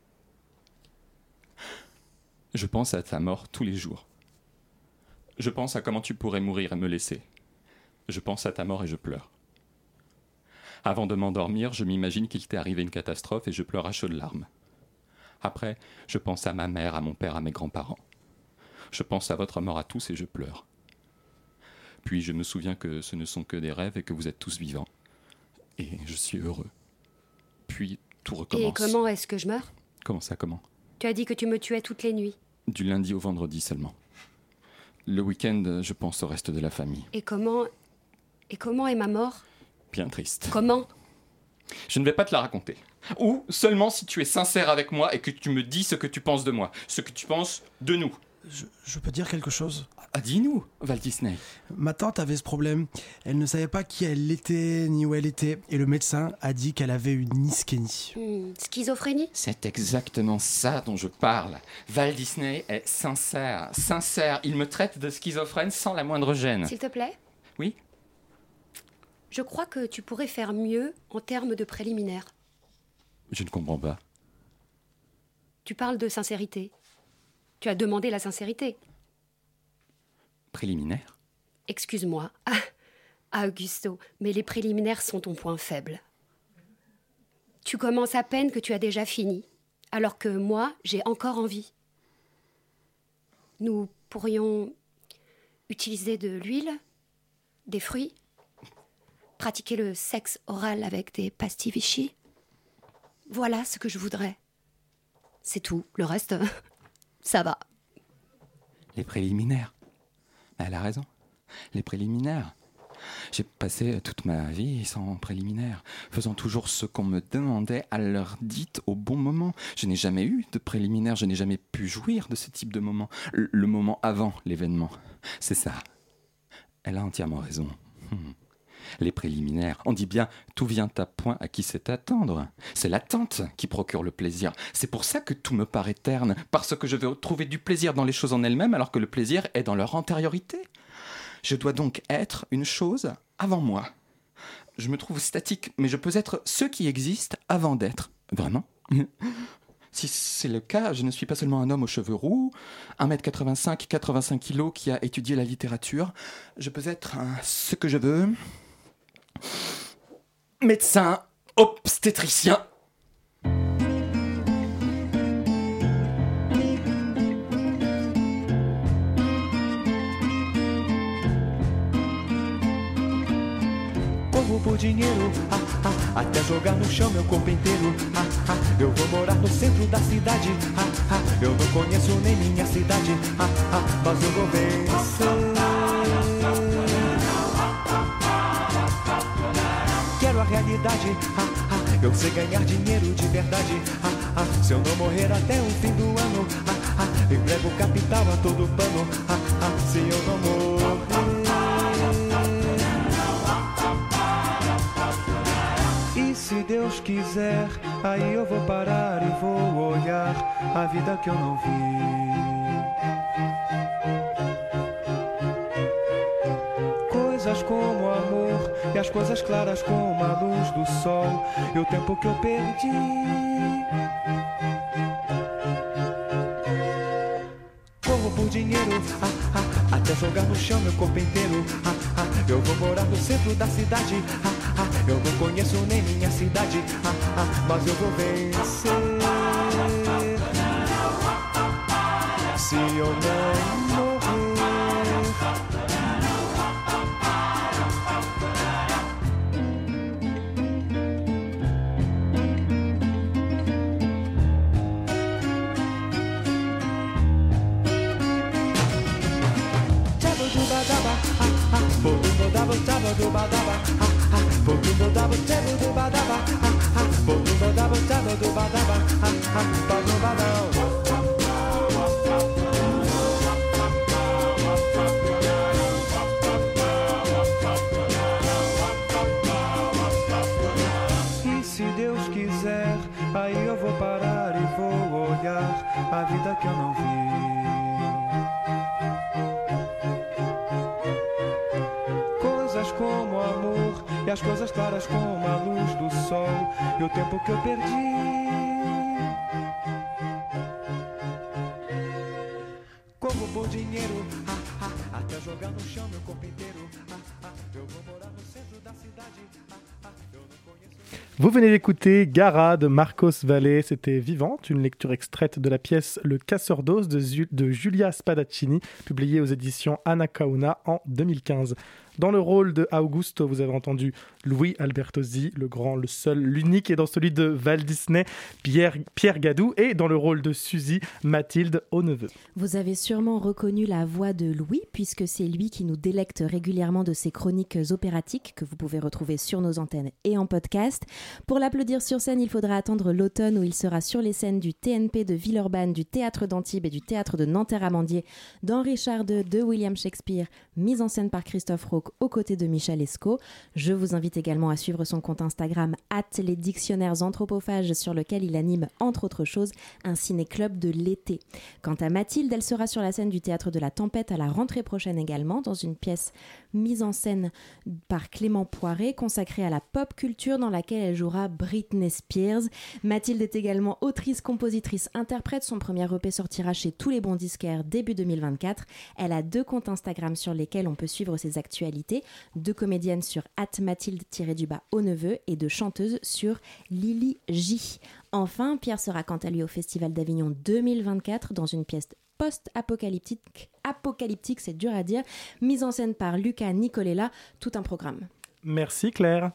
Je pense à ta mort tous les jours. Je pense à comment tu pourrais mourir et me laisser. Je pense à ta mort et je pleure. Avant de m'endormir, je m'imagine qu'il t'est arrivé une catastrophe et je pleure à chaudes larmes. Après, je pense à ma mère, à mon père, à mes grands-parents. Je pense à votre mort à tous et je pleure. Puis je me souviens que ce ne sont que des rêves et que vous êtes tous vivants. Et je suis heureux. Puis tout recommence. Et comment est-ce que je meurs? Comment ça, comment? Tu as dit que tu me tuais toutes les nuits. Du lundi au vendredi seulement. Le week-end, je pense au reste de la famille. Et comment. Et comment est ma mort? Bien triste. Comment? Je ne vais pas te la raconter. Ou seulement si tu es sincère avec moi et que tu me dis ce que tu penses de moi, ce que tu penses de nous. Je, je peux dire quelque chose? Ah, dis-nous, Val Disney. Ma tante avait ce problème. Elle ne savait pas qui elle était ni où elle était. Et le médecin a dit qu'elle avait une ischénie. Hmm, Schizophrénie? C'est exactement ça dont je parle. Val Disney est sincère, sincère. Il me traite de schizophrène sans la moindre gêne. S'il te plaît? Oui Je crois que tu pourrais faire mieux en termes de préliminaires. Je ne comprends pas. Tu parles de sincérité. Tu as demandé la sincérité. Préliminaire Excuse-moi. [laughs] Ah, Augusto, mais les préliminaires sont ton point faible. Tu commences à peine que tu as déjà fini, alors que moi, j'ai encore envie. Nous pourrions utiliser de l'huile, des fruits, pratiquer le sexe oral avec des pastilles Vichy. Voilà ce que je voudrais. C'est tout. Le reste, [laughs] ça va. Les préliminaires. Elle a raison. Les préliminaires. J'ai passé toute ma vie sans préliminaires, faisant toujours ce qu'on me demandait à l'heure dite au bon moment. Je n'ai jamais eu de préliminaires, je n'ai jamais pu jouir de ce type de moment. Le, moment avant l'événement. C'est ça. Elle a entièrement raison. Les préliminaires. On dit bien tout vient à point à qui sait attendre. C'est l'attente qui procure le plaisir. C'est pour ça que tout me paraît terne, parce que je veux trouver du plaisir dans les choses en elles-mêmes alors que le plaisir est dans leur antériorité. Je dois donc être une chose avant moi. Je me trouve statique, mais je peux être ce qui existe avant d'être. Vraiment? [laughs] Si c'est le cas, je ne suis pas seulement un homme aux cheveux roux, 1m85, 85 kg qui a étudié la littérature. Je peux être ce que je veux. Médecin, obstétricien. Corro por dinheiro, ah, ah, até jogar no chão meu corpo inteiro. Ah, ah, eu vou morar no centro da cidade. Ah, ah, eu não conheço nem minha cidade. Ah, ah, mas eu vou vencer. A realidade. Ah, ah, eu sei ganhar dinheiro de verdade. Ah, ah, se eu não morrer até o fim do ano. Ah, ah, capital a todo pano. Ah, ah, se eu não morrer. E se Deus quiser, aí eu vou parar e vou olhar a vida que eu não vi. E as coisas claras como a luz do sol e o tempo que eu perdi. Corro por dinheiro, ah, ah, até jogar no chão meu corpo inteiro. Ah, ah, eu vou morar no centro da cidade. Ah, ah, eu não conheço nem minha cidade. Ah, ah, mas eu vou vencer. Se eu não tchabudubadaba, ah, ah, budubadaba, tchabudubadaba, ah, ah, budubadaba, tchabudubadaba, ah, ah, badubadão. E se Deus quiser, aí eu vou parar e vou olhar a vida que eu não vi. Vous venez d'écouter Gara de Marcos Valle, c'était Vivante, une lecture extraite de la pièce Le Casseur d'os de, de Giulia Spadaccini, publiée aux éditions Anacauna en 2015. Dans le rôle de Augusto, vous avez entendu Louis Albertosi, le grand, le seul, l'unique, et dans celui de Val Disney, Pierre, Pierre Gadou, et dans le rôle de Suzy, Mathilde Auneveux. Vous avez sûrement reconnu la voix de Louis, puisque c'est lui qui nous délecte régulièrement de ses chroniques opératiques que vous pouvez retrouver sur nos antennes et en podcast. Pour l'applaudir sur scène, il faudra attendre l'automne où il sera sur les scènes du TNP de Villeurbanne, du Théâtre d'Antibes et du Théâtre de Nanterre-Amandier dans Richard II de William Shakespeare, mise en scène par Christophe Aux côtés de Michel Esco. Je vous invite également à suivre son compte Instagram les dictionnaires anthropophages sur lequel il anime entre autres choses un ciné-club de l'été. Quant à Mathilde, elle sera sur la scène du Théâtre de la Tempête à la rentrée prochaine également dans une pièce mise en scène par Clément Poiré consacrée à la pop culture dans laquelle elle jouera Britney Spears. Mathilde est également autrice, compositrice, interprète. Son premier EP sortira chez tous les bons disquaires début 2024. Elle a deux comptes Instagram sur lesquels on peut suivre ses actualités. Deux comédiennes sur Mathilde-du-bas au neveu et de chanteuses sur Lily J. Enfin, Pierre sera quant à lui au Festival d'Avignon 2024 dans une pièce post-apocalyptique, apocalyptique, c'est dur à dire, mise en scène par Luca Nicolella, tout un programme. Merci Claire.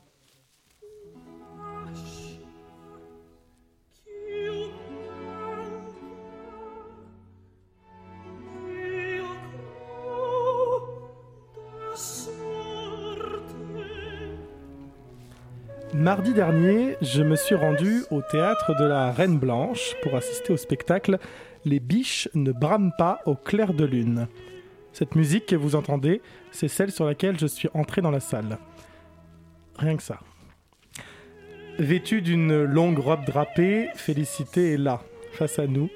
Mardi dernier, je me suis rendu au théâtre de la Reine Blanche pour assister au spectacle Les biches ne brament pas au clair de lune. Cette musique que vous entendez, c'est celle sur laquelle je suis entré dans la salle. Rien que ça. Vêtue d'une longue robe drapée, Félicité est là, face à nous,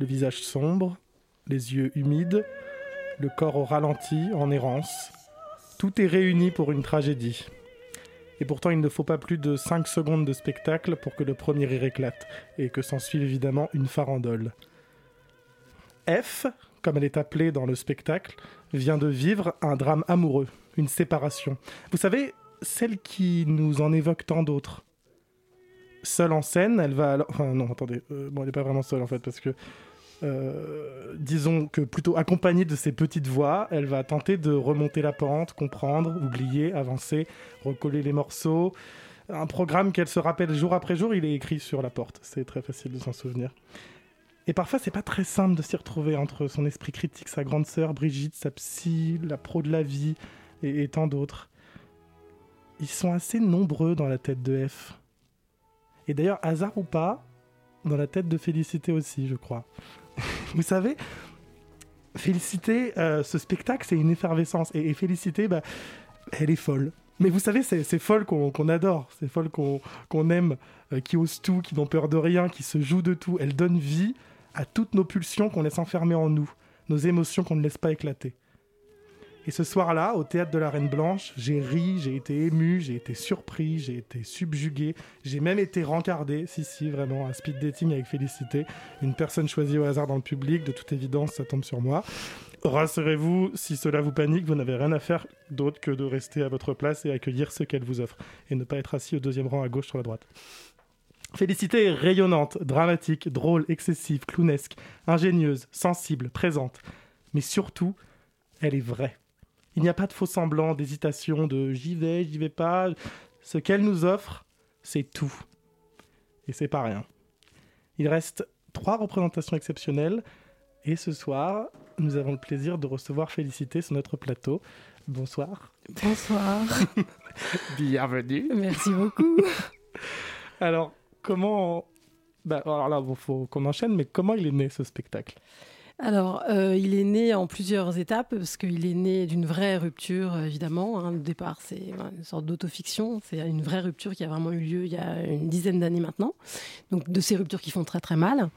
le visage sombre, les yeux humides, le corps au ralenti, en errance. Tout est réuni pour une tragédie. Et pourtant, il ne faut pas plus de 5 secondes de spectacle pour que le premier rire éclate, et que s'ensuive évidemment une farandole. F, comme elle est appelée dans le spectacle, vient de vivre un drame amoureux, une séparation. Vous savez, celle qui nous en évoque tant d'autres. Seule en scène, elle va alors... Non, attendez, euh, bon, elle n'est pas vraiment seule en fait, parce que... euh, disons que plutôt accompagnée de ses petites voix, elle va tenter de remonter la pente, comprendre, oublier, avancer, recoller les morceaux. Un programme qu'elle se rappelle jour après jour, il est écrit sur la porte. C'est très facile de s'en souvenir. Et parfois, c'est pas très simple de s'y retrouver entre son esprit critique, sa grande sœur Brigitte, sa psy, la pro de la vie et, et tant d'autres. Ils sont assez nombreux dans la tête de F. Et d'ailleurs, hasard ou pas, dans la tête de Félicité aussi, je crois. [laughs] Vous savez, Félicité, euh, ce spectacle, c'est une effervescence. Et, Félicité, bah, elle est folle. Mais vous savez, c'est folle qu'on adore, c'est folle qu'on qu'on aime, euh, qui ose tout, qui n'ont peur de rien, qui se joue de tout. Elle donne vie à toutes nos pulsions qu'on laisse enfermer en nous, nos émotions qu'on ne laisse pas éclater. Et ce soir-là, au théâtre de la Reine Blanche, j'ai ri, j'ai été ému, j'ai été surpris, j'ai été subjugué, j'ai même été rencardé, si si, vraiment, un speed dating avec Félicité, une personne choisie au hasard dans le public, de toute évidence, ça tombe sur moi. Rassurez-vous, si cela vous panique, vous n'avez rien à faire d'autre que de rester à votre place et accueillir ce qu'elle vous offre, et ne pas être assis au deuxième rang à gauche sur la droite. Félicité est rayonnante, dramatique, drôle, excessive, clownesque, ingénieuse, sensible, présente. Mais surtout, elle est vraie. Il n'y a pas de faux semblants, d'hésitation, de j'y vais, j'y vais pas. Ce qu'elle nous offre, c'est tout. Et c'est pas rien. Il reste trois représentations exceptionnelles. Et ce soir, nous avons le plaisir de recevoir Félicité sur notre plateau. Bonsoir. Bonsoir. [laughs] Bienvenue. Merci beaucoup. [laughs] Alors, comment. Bah, alors là, il faut qu'on enchaîne, mais comment il est né ce spectacle? Alors, euh, il est né en plusieurs étapes, parce qu'il est né d'une vraie rupture, évidemment. hein. Le départ, c'est une sorte d'autofiction. C'est une vraie rupture qui a vraiment eu lieu il y a une dizaine d'années maintenant. Donc, de ces ruptures qui font très, très mal.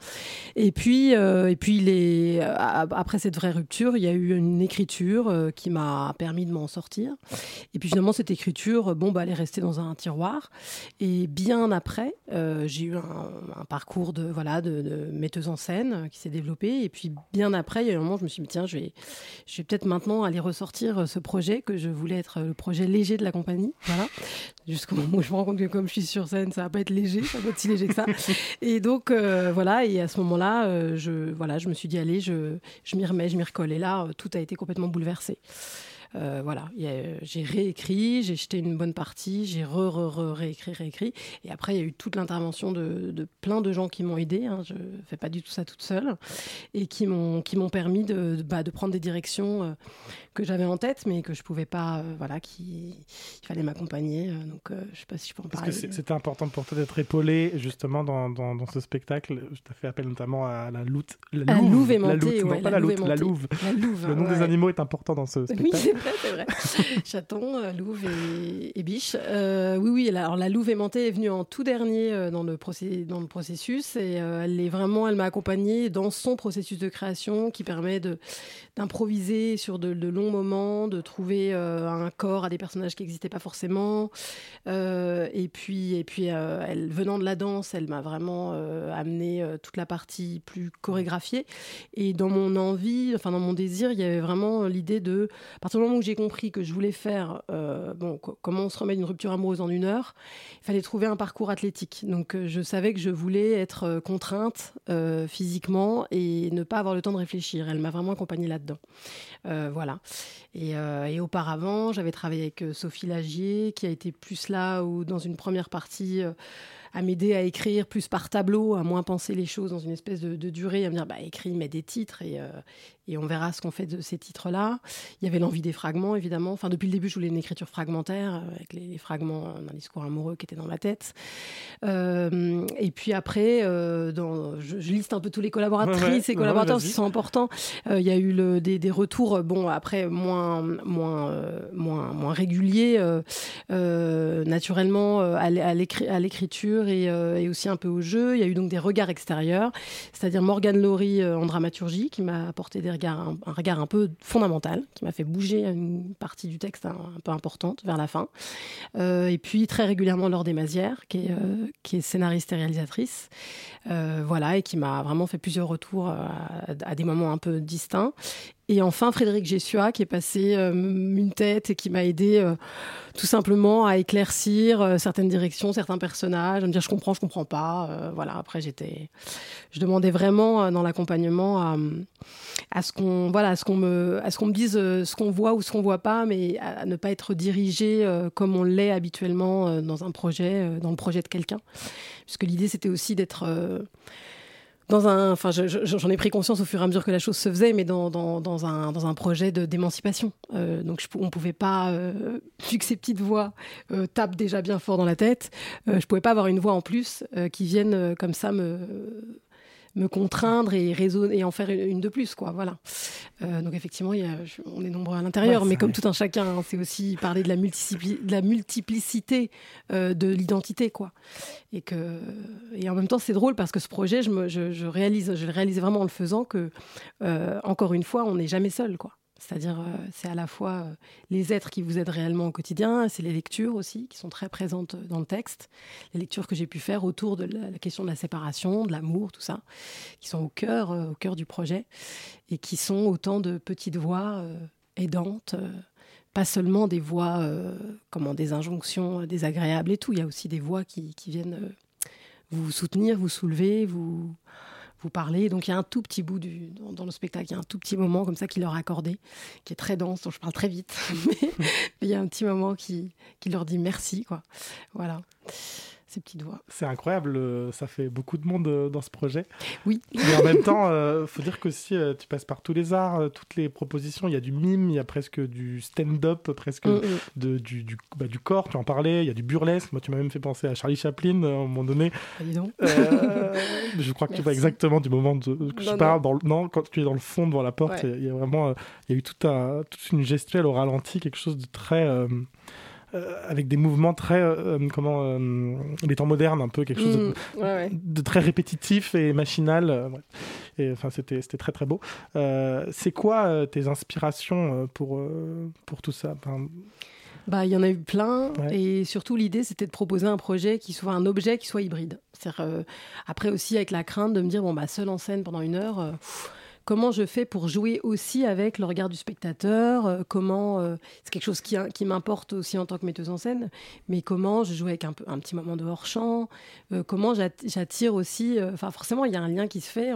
Et puis, euh, et puis euh, après cette vraie rupture, il y a eu une écriture qui m'a permis de m'en sortir. Et puis, finalement, cette écriture, bon, bah, elle est restée dans un tiroir. Et bien après, j'ai eu un, parcours de, voilà, de, de metteuse en scène qui s'est développé. Et puis, bien après, il y a un moment, je me suis dit, tiens, je vais, je vais peut-être maintenant aller ressortir euh, ce projet que je voulais être le projet léger de la compagnie. Voilà. Jusqu'au moment où je me rends compte que comme je suis sur scène, ça va pas être léger, ça va pas être si léger que ça. [laughs] Et donc, euh, voilà. Et à ce moment-là, euh, je, voilà, je me suis dit, allez, je, je m'y remets, je m'y recolle. Et là, euh, tout a été complètement bouleversé. Euh, voilà, a- j'ai réécrit, j'ai jeté une bonne partie, j'ai re, re, re, réécrit, réécrit. Et après, il y a eu toute l'intervention de, de plein de gens qui m'ont aidé. Hein. Je fais pas du tout ça toute seule. Et qui m'ont, qui m'ont permis de, de- bah, de prendre des directions euh, que j'avais en tête, mais que je pouvais pas. euh, voilà, qui, il fallait m'accompagner. euh, donc, euh, je sais pas si je peux en Parce parler. que c'est- c'était important pour toi d'être épaulé justement dans, dans, dans ce spectacle. Je t'ai fait appel notamment à la loute. La La louve, louve la loutre, non ouais, pas la la louve la louve. La louve, Le nom des animaux est important dans ce Oui, spectacle. c'est c'est vrai. [laughs] Chaton, euh, louve et, biche. Euh, oui, oui. Alors la louve aimantée est venue en tout dernier euh, dans le, dans le processus et elle est vraiment, elle m'a accompagnée dans son processus de création qui permet d'improviser sur de, longs moments, de trouver un corps à des personnages qui n'existaient pas forcément. Et puis, et puis venant de la danse, elle m'a vraiment amené toute la partie plus chorégraphiée. Et dans mon envie, enfin dans mon désir, il y avait vraiment l'idée de, à partir du où j'ai compris que je voulais faire, euh, bon, co- comment on se remet d'une rupture amoureuse en une heure, il fallait trouver un parcours athlétique. Donc euh, je savais que je voulais être euh, contrainte physiquement et ne pas avoir le temps de réfléchir. Elle m'a vraiment accompagnée là-dedans. Voilà. Et, auparavant, j'avais travaillé avec Sophie Lagier, qui a été plus là ou dans une première partie. à m'aider à écrire plus par tableau, à moins penser les choses dans une espèce de, durée, à me dire bah écris, mets des titres et, et on verra ce qu'on fait de ces titres-là. Il y avait l'envie des fragments, évidemment. Enfin, depuis le début, je voulais une écriture fragmentaire, euh, avec les, les fragments d'un discours amoureux qui étaient dans ma tête. Euh, et puis après, euh, dans, je, je liste un peu tous les collaboratrices Ouais, ouais. et collaborateurs qui sont importants. Euh, Il y a eu le- des, des retours, bon, après, moins, moins, moins, moins réguliers, naturellement, à l'é- à l'écri- à l'écriture et, et aussi un peu au jeu. Il y a eu donc des regards extérieurs, c'est-à-dire Morgane Laurie en dramaturgie, qui m'a apporté des un, regard un peu fondamental, qui m'a fait bouger une partie du texte un, peu importante vers la fin. Euh, et puis très régulièrement Laure Desmazières, qui euh, qui est scénariste et réalisatrice, euh, voilà, et qui m'a vraiment fait plusieurs retours à des moments un peu distincts. Et enfin Frédéric Gessua, qui est passé euh, une tête et qui m'a aidé euh, tout simplement à éclaircir euh, certaines directions, certains personnages, à me dire je comprends, je comprends pas. Voilà, après j'étais, je demandais vraiment dans l'accompagnement à, ce qu'on voilà, à ce qu'on me, à ce qu'on me dise ce qu'on voit ou ce qu'on voit pas, mais à, à ne pas être dirigé comme on l'est habituellement dans un projet, dans le projet de quelqu'un, puisque l'idée c'était aussi d'être dans un, enfin, je- je- j'en ai pris conscience au fur et à mesure que la chose se faisait, mais dans, dans, dans un, dans un projet d'émancipation. Euh, donc, je, on pouvait pas, euh, vu que ces petites voix euh, tapent déjà bien fort dans la tête, euh, je pouvais pas avoir une voix en plus qui vienne comme ça me me contraindre et raisonner et en faire une de plus quoi voilà. Euh, donc effectivement il y a- je- on est nombreux à l'intérieur Ouais, mais comme vrai. tout un chacun hein, c'est aussi parler de la, multipli- de la multiplicité euh, de l'identité quoi. Et que et en même temps c'est drôle parce que ce projet je, me, je, je réalise je le réalise vraiment en le faisant que euh, encore une fois on n'est jamais seul quoi c'est-à-dire, euh, c'est à la fois euh, les êtres qui vous aident réellement au quotidien, c'est les lectures aussi qui sont très présentes euh, dans le texte, les lectures que j'ai pu faire autour de la, question de la séparation, de l'amour, tout ça, qui sont au cœur, au cœur du projet et qui sont autant de petites voix aidantes. pas seulement des voix, comment, des injonctions désagréables et tout. Il y a aussi des voix qui, viennent vous soutenir, vous soulever, vous, vous parler. Donc il y a un tout petit bout du, dans, le spectacle, il y a un tout petit moment comme ça qui leur est accordé, qui est très dense, dont je parle très vite. [laughs] mais il y a un petit moment qui, qui leur dit merci, quoi. Voilà, ces petites voix. C'est incroyable, euh, ça fait beaucoup de monde euh, dans ce projet. Oui. Mais en même temps, il faut dire que si euh, tu passes par tous les arts, euh, toutes les propositions, il y a du mime, il y a presque du stand-up, presque Mm, mm. de, du, du, bah, du corps, tu en parlais, il y a du burlesque. Moi, tu m'as même fait penser à Charlie Chaplin euh, à un moment donné. Ah, dis donc. Euh, je crois que tu vois Merci. exactement du moment de, que je parle. non. Dans le- non, quand tu es dans le fond devant la porte, il Ouais. y a- il y, a vraiment euh, il y a eu tout un, toute une gestuelle au ralenti, quelque chose de très. euh, euh, avec des mouvements très. euh, euh, comment. euh, les temps modernes, un peu, quelque chose de, Mm, ouais, ouais. de très répétitif et machinal. euh, ouais. Et enfin, c'était c'était très très beau. Euh, C'est quoi euh, tes inspirations euh, pour, euh, pour tout ça? Enfin, Bah, il y en a eu plein, Ouais. et surtout l'idée c'était de proposer un projet qui soit un objet qui soit hybride. Euh, après aussi avec la crainte de me dire bon bah seul en scène pendant une heure. euh, pff, Comment je fais pour jouer aussi avec le regard du spectateur euh, Comment euh, c'est quelque chose qui, qui m'importe aussi en tant que metteuse en scène, mais comment je joue avec un, petit moment de hors champ Euh, Comment j'at- j'attire aussi Enfin forcément il y a un lien qui se fait.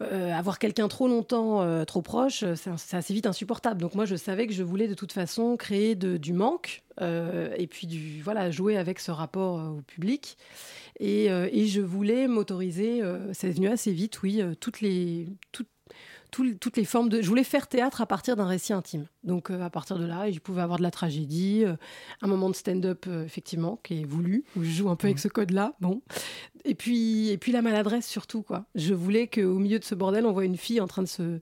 Avoir quelqu'un trop longtemps, trop proche, c'est assez vite insupportable. Donc moi, je savais que je voulais de toute façon créer de- du manque et puis du voilà jouer avec ce rapport au public. Et, euh, et je voulais m'autoriser, euh, c'est venu assez vite, oui, euh, toutes les toutes tout- toutes les formes de. Je voulais faire théâtre à partir d'un récit intime. Donc euh, à partir de là, je pouvais avoir de la tragédie, euh, un moment de stand-up euh, effectivement qui est voulu où je joue un peu avec ce code-là. Bon, et puis et puis la maladresse surtout quoi. Je voulais qu'au milieu de ce bordel, on voit une fille en train de se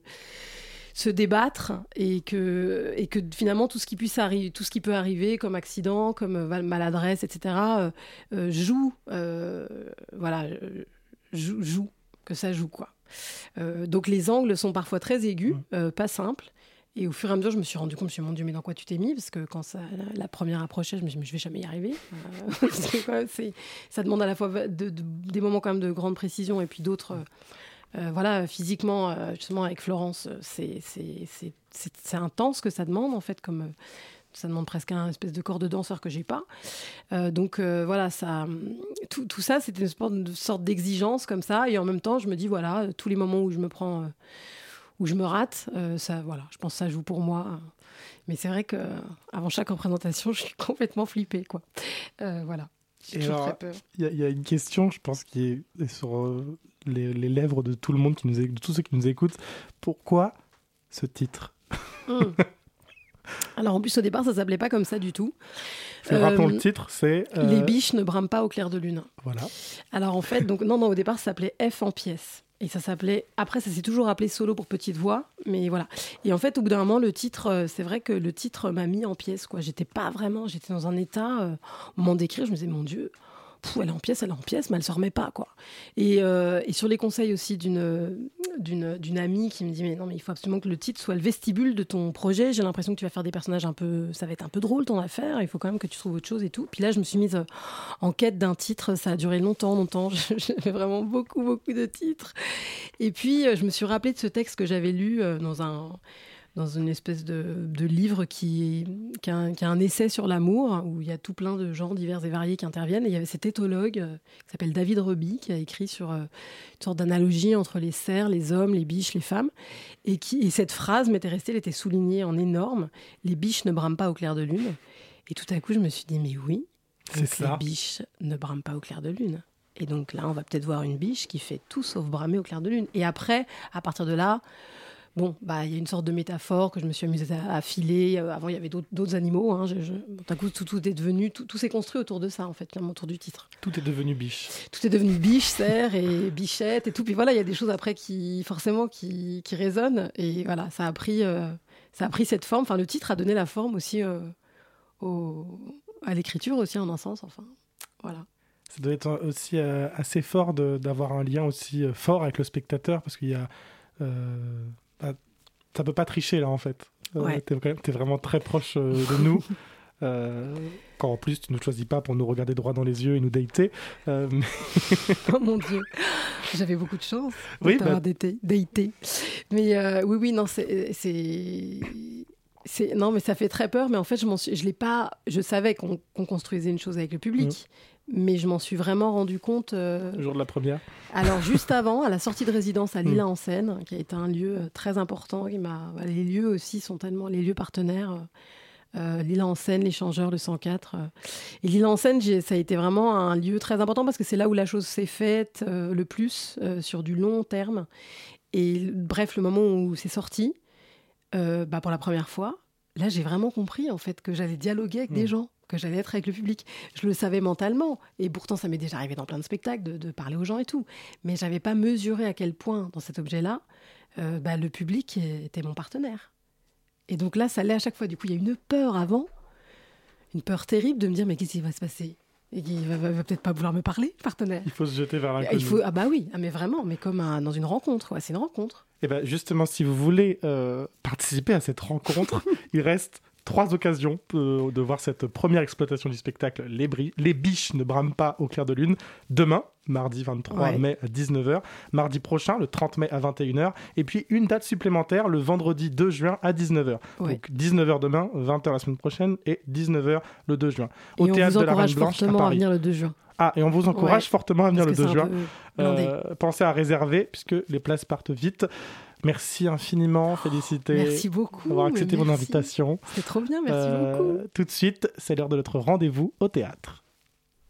se débattre et que et que finalement tout ce qui puisse arriver tout ce qui peut arriver comme accident comme maladresse etc euh, euh, joue euh, voilà joue, joue que ça joue quoi Euh, donc les angles sont parfois très aigus pas simples et au fur et à mesure, je me suis rendu compte, je me suis dit, mon Dieu, mais dans quoi tu t'es mis? Parce que quand ça, la, la première approchait, je me suis dit, mais je vais jamais y arriver. [laughs] Parce que, quoi, c'est- ça demande à la fois de- de- des moments quand même de grande précision et puis d'autres. Euh, voilà, physiquement, euh, justement, avec Florence, euh, c'est- intense ce que ça demande, en fait, comme. ça demande presque un espèce de corps de danseur que j'ai pas. Euh, donc euh, voilà, ça, tout, tout ça, c'était une sorte de- sorte d'exigence comme ça. Et en même temps, je me dis, voilà, tous les moments où je me prends, euh, où je me rate, ça, voilà, je pense que ça joue pour moi. Mais c'est vrai que avant chaque représentation, [laughs] je suis complètement flippée, quoi. Voilà. Il y, a- il y a une question, je pense, qui est sur les, les lèvres de tout le monde, qui nous, de tous ceux qui nous écoutent. Pourquoi ce titre? Hmm. Alors en plus au départ ça s'appelait pas comme ça du tout. Fait, Rappelons Euh, le titre, c'est... euh, Les biches ne brament pas au clair de lune. Voilà. Alors en fait, donc non, non, au départ, ça s'appelait F en pièces. Et ça s'appelait. Après, ça s'est toujours appelé solo pour petite voix, mais voilà. Et en fait, au bout d'un moment, le titre, euh, c'est vrai que le titre m'a mis en pièces, quoi. J'étais pas vraiment. J'étais dans un état. euh, au moment d'écrire, je me disais, mon Dieu, elle est en pièces, elle est en pièces, mais elle se remet pas, quoi. Et, euh, sur les conseils aussi d'une d'une amie qui me dit, mais non, mais il faut absolument que le titre soit le vestibule de ton projet. J'ai l'impression que tu vas faire des personnages un peu. Ça va être un peu drôle ton affaire. Il faut quand même que tu trouves autre chose et tout. Puis là, je me suis mise euh, en quête d'un titre. Ça a duré longtemps, longtemps. [laughs] J'avais vraiment beaucoup, beaucoup de titres. Et puis, euh, je me suis rappelé de ce texte que j'avais lu dans un dans une espèce de, de livre qui, qui, a un, qui a un essai sur l'amour, où il y a tout plein de gens divers et variés qui interviennent. Et il y avait cet éthologue euh, qui s'appelle David Reby, qui a écrit sur euh, une sorte d'analogie entre les cerfs, les hommes, les biches, les femmes. Et, qui, et cette phrase m'était restée, elle était soulignée en énorme. Les biches ne brament pas au clair de lune. Et tout à coup, je me suis dit, mais oui, C'est donc ça. les biches ne brament pas au clair de lune. Et donc là, on va peut-être voir une biche qui fait tout sauf bramer au clair de lune. Et après, à partir de là, bon, bah, il y a une sorte de métaphore que je me suis amusée à, à filer. Euh, Avant, il y avait d'autres- animaux. Hein. Je, je- bon, d'un coup, tout, tout est devenu, tout, tout s'est construit autour de ça, en fait, autour du titre. Tout est devenu biche. Tout est devenu biche, cerf et [laughs] bichette et tout. Puis voilà, il y a des choses après qui, forcément, qui, qui résonnent. Et voilà, ça a pris, euh, ça a pris cette forme. Enfin, le titre a donné la forme aussi euh, au- à l'écriture aussi, en un sens. Enfin, voilà. Ça doit être aussi assez fort d'avoir un lien aussi fort avec le spectateur parce qu'il y a. Euh, ça peut pas tricher là en fait. Euh, Ouais. Vra- t'es vraiment très proche euh, de nous. Euh, quand en plus tu ne choisis pas pour nous regarder droit dans les yeux et nous dater. Euh, mais- [laughs] oh mon dieu, j'avais beaucoup de chance Oui, de t'avoir bah- daté-. Mais euh, oui, oui, non, c'est, non, mais ça fait très peur. Mais en fait, je suis, je l'ai pas. Je savais qu'on, qu'on construisait une chose avec le public, mais je m'en suis vraiment rendu compte. euh, le jour de la première. alors juste [laughs] avant, à la sortie de résidence à Mm. Lila en Seine, qui a été un lieu euh, très important, qui m'a. voilà, les lieux aussi sont tellement les lieux partenaires. euh, euh, Lila en Seine, l'échangeur, le 104. euh. Et Lila en Seine, j'ai- ça a été vraiment un lieu très important parce que c'est là où la chose s'est faite euh, le plus sur du long terme. Et bref, le moment où c'est sorti, bah, pour la première fois, là j'ai vraiment compris en fait que j'allais dialoguer avec des Mm. gens, que j'allais être avec le public. Je le savais mentalement, et pourtant ça m'est déjà arrivé dans plein de spectacles de, de parler aux gens et tout. Mais j'avais pas mesuré à quel point dans cet objet-là, euh, bah, le public était mon partenaire. Et donc là, ça l'est à chaque fois. Du coup, il y a une peur avant, une peur terrible de me dire mais qu'est-ce qui va se passer? Et qu'il va, va- va peut-être pas vouloir me parler, partenaire. Il faut se jeter vers l'inconnu. Il faut ah bah oui, ah, mais vraiment, mais comme un- dans une rencontre. C'est une rencontre. Et ben justement, si vous voulez euh, participer à cette rencontre, [laughs] il reste trois occasions euh, de voir cette première exploitation du spectacle Les, biches ne brament pas au clair de lune. Demain, mardi 23 Ouais. mai à 19h. Mardi prochain, le 30 mai à 21h. Et puis une date supplémentaire, le vendredi 2 juin à 19h. Ouais. Donc 19h demain, 20h la semaine prochaine et 19h le 2 juin. Et on vous de la Reine Blanche à fortement à Paris. venir le 2 juin. Ah, et on vous encourage Ouais, fortement à venir le que 2 c'est un juin. Euh, pensez à réserver, puisque les places partent vite. Merci infiniment, félicité. Merci beaucoup, D'avoir accepté mon invitation. C'est trop bien, merci Euh, beaucoup. Tout de suite, c'est l'heure de notre rendez-vous au théâtre.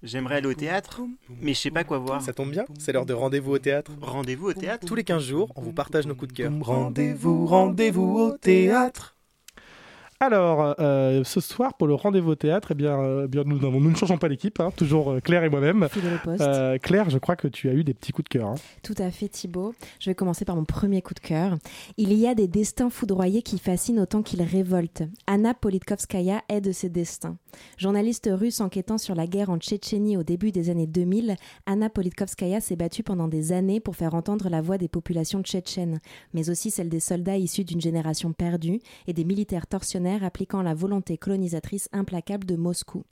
J'aimerais aller au théâtre, mais je sais pas quoi voir. Ça tombe bien, c'est l'heure de rendez-vous au théâtre. Rendez-vous au théâtre Tous les 15 jours, on vous partage nos coups de cœur. Rendez-vous, rendez-vous au théâtre. Alors, euh, ce soir, pour le rendez-vous au théâtre, eh bien, euh, bien, nous, ne changeons pas l'équipe, hein, toujours euh, Claire et moi-même. Claire, je crois que tu as eu des petits coups de cœur. hein. Tout à fait Thibaut. Je vais commencer par mon premier coup de cœur. Il y a des destins foudroyés qui fascinent autant qu'ils révoltent. Anna Politkovskaya est de ces destins. Journaliste russe enquêtant sur la guerre en Tchétchénie au début des années 2000, Anna Politkovskaya s'est battue pendant des années pour faire entendre la voix des populations tchétchènes, mais aussi celle des soldats issus d'une génération perdue et des militaires tortionnaires appliquant la volonté colonisatrice implacable de Moscou.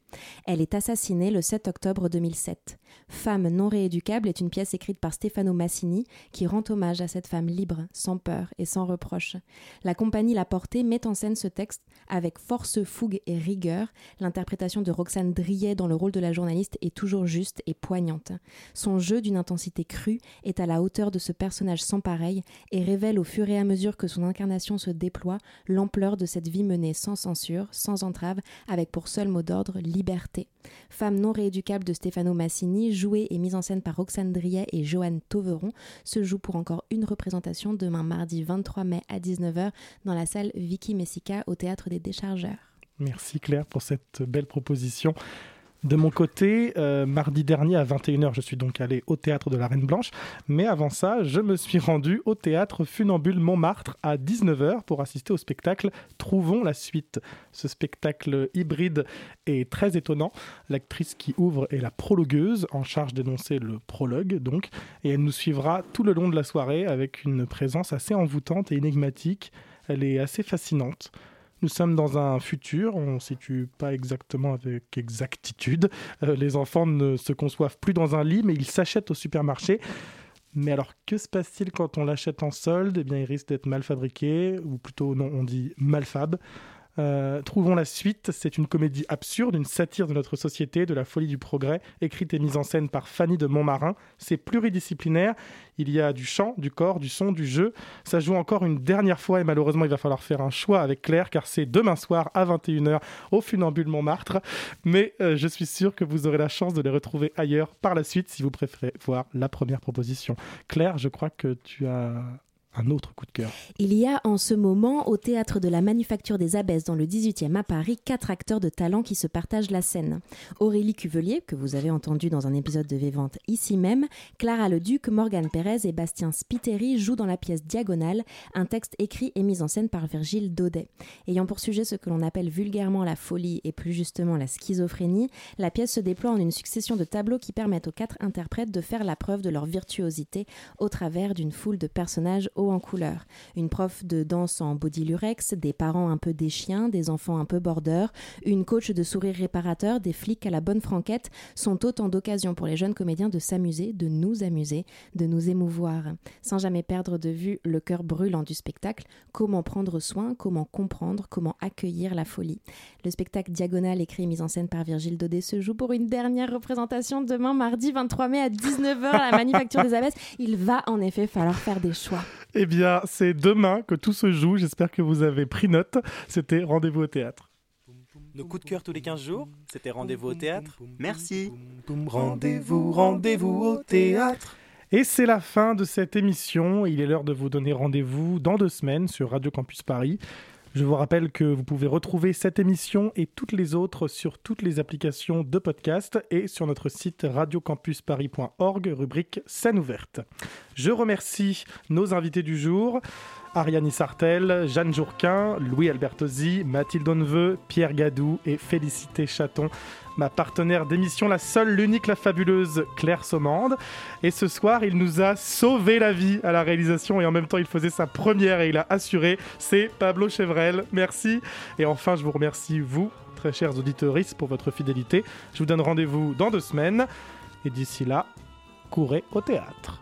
Elle est assassinée le 7 octobre 2007. Femme non rééducable est une pièce écrite par Stefano Massini qui rend hommage à cette femme libre, sans peur et sans reproche. La compagnie La Portée met en scène ce texte avec force, fougue et rigueur. l'interprétation de Roxane Driet dans le rôle de la journaliste est toujours juste et poignante. Son jeu d'une intensité crue est à la hauteur de ce personnage sans pareil et révèle au fur et à mesure que son incarnation se déploie l'ampleur de cette vie menée sans censure, sans entrave, avec pour seul mot d'ordre. Femme non rééducable de Stefano Massini, jouée et mise en scène par Roxane Driet et Joanne Toveron, se joue pour encore une représentation demain mardi 23 mai à 19h dans la salle Vicky Messica au théâtre des Déchargeurs. Merci Claire pour cette belle proposition. De mon côté, euh, mardi dernier à 21h, je suis donc allé au théâtre de la Reine Blanche. Mais avant ça, je me suis rendu au théâtre Funambule Montmartre à 19h pour assister au spectacle Trouvons la suite. Ce spectacle hybride est très étonnant. L'actrice qui ouvre est la prologueuse, en charge d'énoncer le prologue donc. Et elle nous suivra tout le long de la soirée avec une présence assez envoûtante et énigmatique. Elle est assez fascinante. Nous sommes dans un futur, on ne situe pas exactement avec exactitude. Euh, les enfants ne se conçoivent plus dans un lit, mais ils s'achètent au supermarché. Mais alors, que se passe-t-il quand on l'achète en solde? Eh bien, il risque d'être mal fabriqué, ou plutôt, non, on dit malfab. Euh, trouvons la suite, c'est une comédie absurde, une satire de notre société, de la folie du progrès, écrite et mise en scène par Fanny de Montmarin. C'est pluridisciplinaire, il y a du chant, du corps, du son, du jeu. Ça joue encore une dernière fois et malheureusement il va falloir faire un choix avec Claire car c'est demain soir à 21h au Funambule Montmartre. Mais euh, je suis sûr que vous aurez la chance de les retrouver ailleurs par la suite si vous préférez voir la première proposition. Claire, je crois que tu as un autre coup de cœur. Il y a en ce moment au théâtre de la Manufacture des Abbesses dans le 18e à Paris quatre acteurs de talent qui se partagent la scène. Aurélie Cuvelier, que vous avez entendu dans un épisode de Vévente ici même, Clara Leduc, Morgane Pérez et Bastien Spiteri jouent dans la pièce Diagonale, un texte écrit et mis en scène par Virgile Daudet. Ayant pour sujet ce que l'on appelle vulgairement la folie et plus justement la schizophrénie, la pièce se déploie en une succession de tableaux qui permettent aux quatre interprètes de faire la preuve de leur virtuosité au travers d'une foule de personnages en couleur. Une prof de danse en body lurex, des parents un peu des chiens, des enfants un peu border, une coach de sourire réparateur, des flics à la bonne franquette sont autant d'occasions pour les jeunes comédiens de s'amuser, de nous amuser, de nous émouvoir, sans jamais perdre de vue le cœur brûlant du spectacle, comment prendre soin, comment comprendre, comment accueillir la folie. Le spectacle Diagonal, écrit et mis en scène par Virgile Daudet, se joue pour une dernière représentation demain, mardi 23 mai à 19h à la Manufacture des Abbesses. Il va en effet falloir faire des choix. Eh bien, c'est demain que tout se joue. J'espère que vous avez pris note. C'était Rendez-vous au théâtre. Nos coups de cœur tous les 15 jours, c'était Rendez-vous au théâtre. Merci. Rendez-vous, rendez-vous au théâtre. Et c'est la fin de cette émission. Il est l'heure de vous donner rendez-vous dans deux semaines sur Radio Campus Paris. Je vous rappelle que vous pouvez retrouver cette émission et toutes les autres sur toutes les applications de podcast et sur notre site radiocampusparis.org, rubrique scène ouverte. Je remercie nos invités du jour. Ariane Sartel, Jeanne Jourquin, Louis Albertosi, Mathilde Onveux, Pierre Gadou et Félicité Chaton ma partenaire d'émission, la seule, l'unique, la fabuleuse Claire Sommande. Et ce soir, il nous a sauvé la vie à la réalisation et en même temps, il faisait sa première et il a assuré. C'est Pablo Chevrel. Merci. Et enfin, je vous remercie, vous, très chers auditeurs, pour votre fidélité. Je vous donne rendez-vous dans deux semaines. Et d'ici là, courez au théâtre.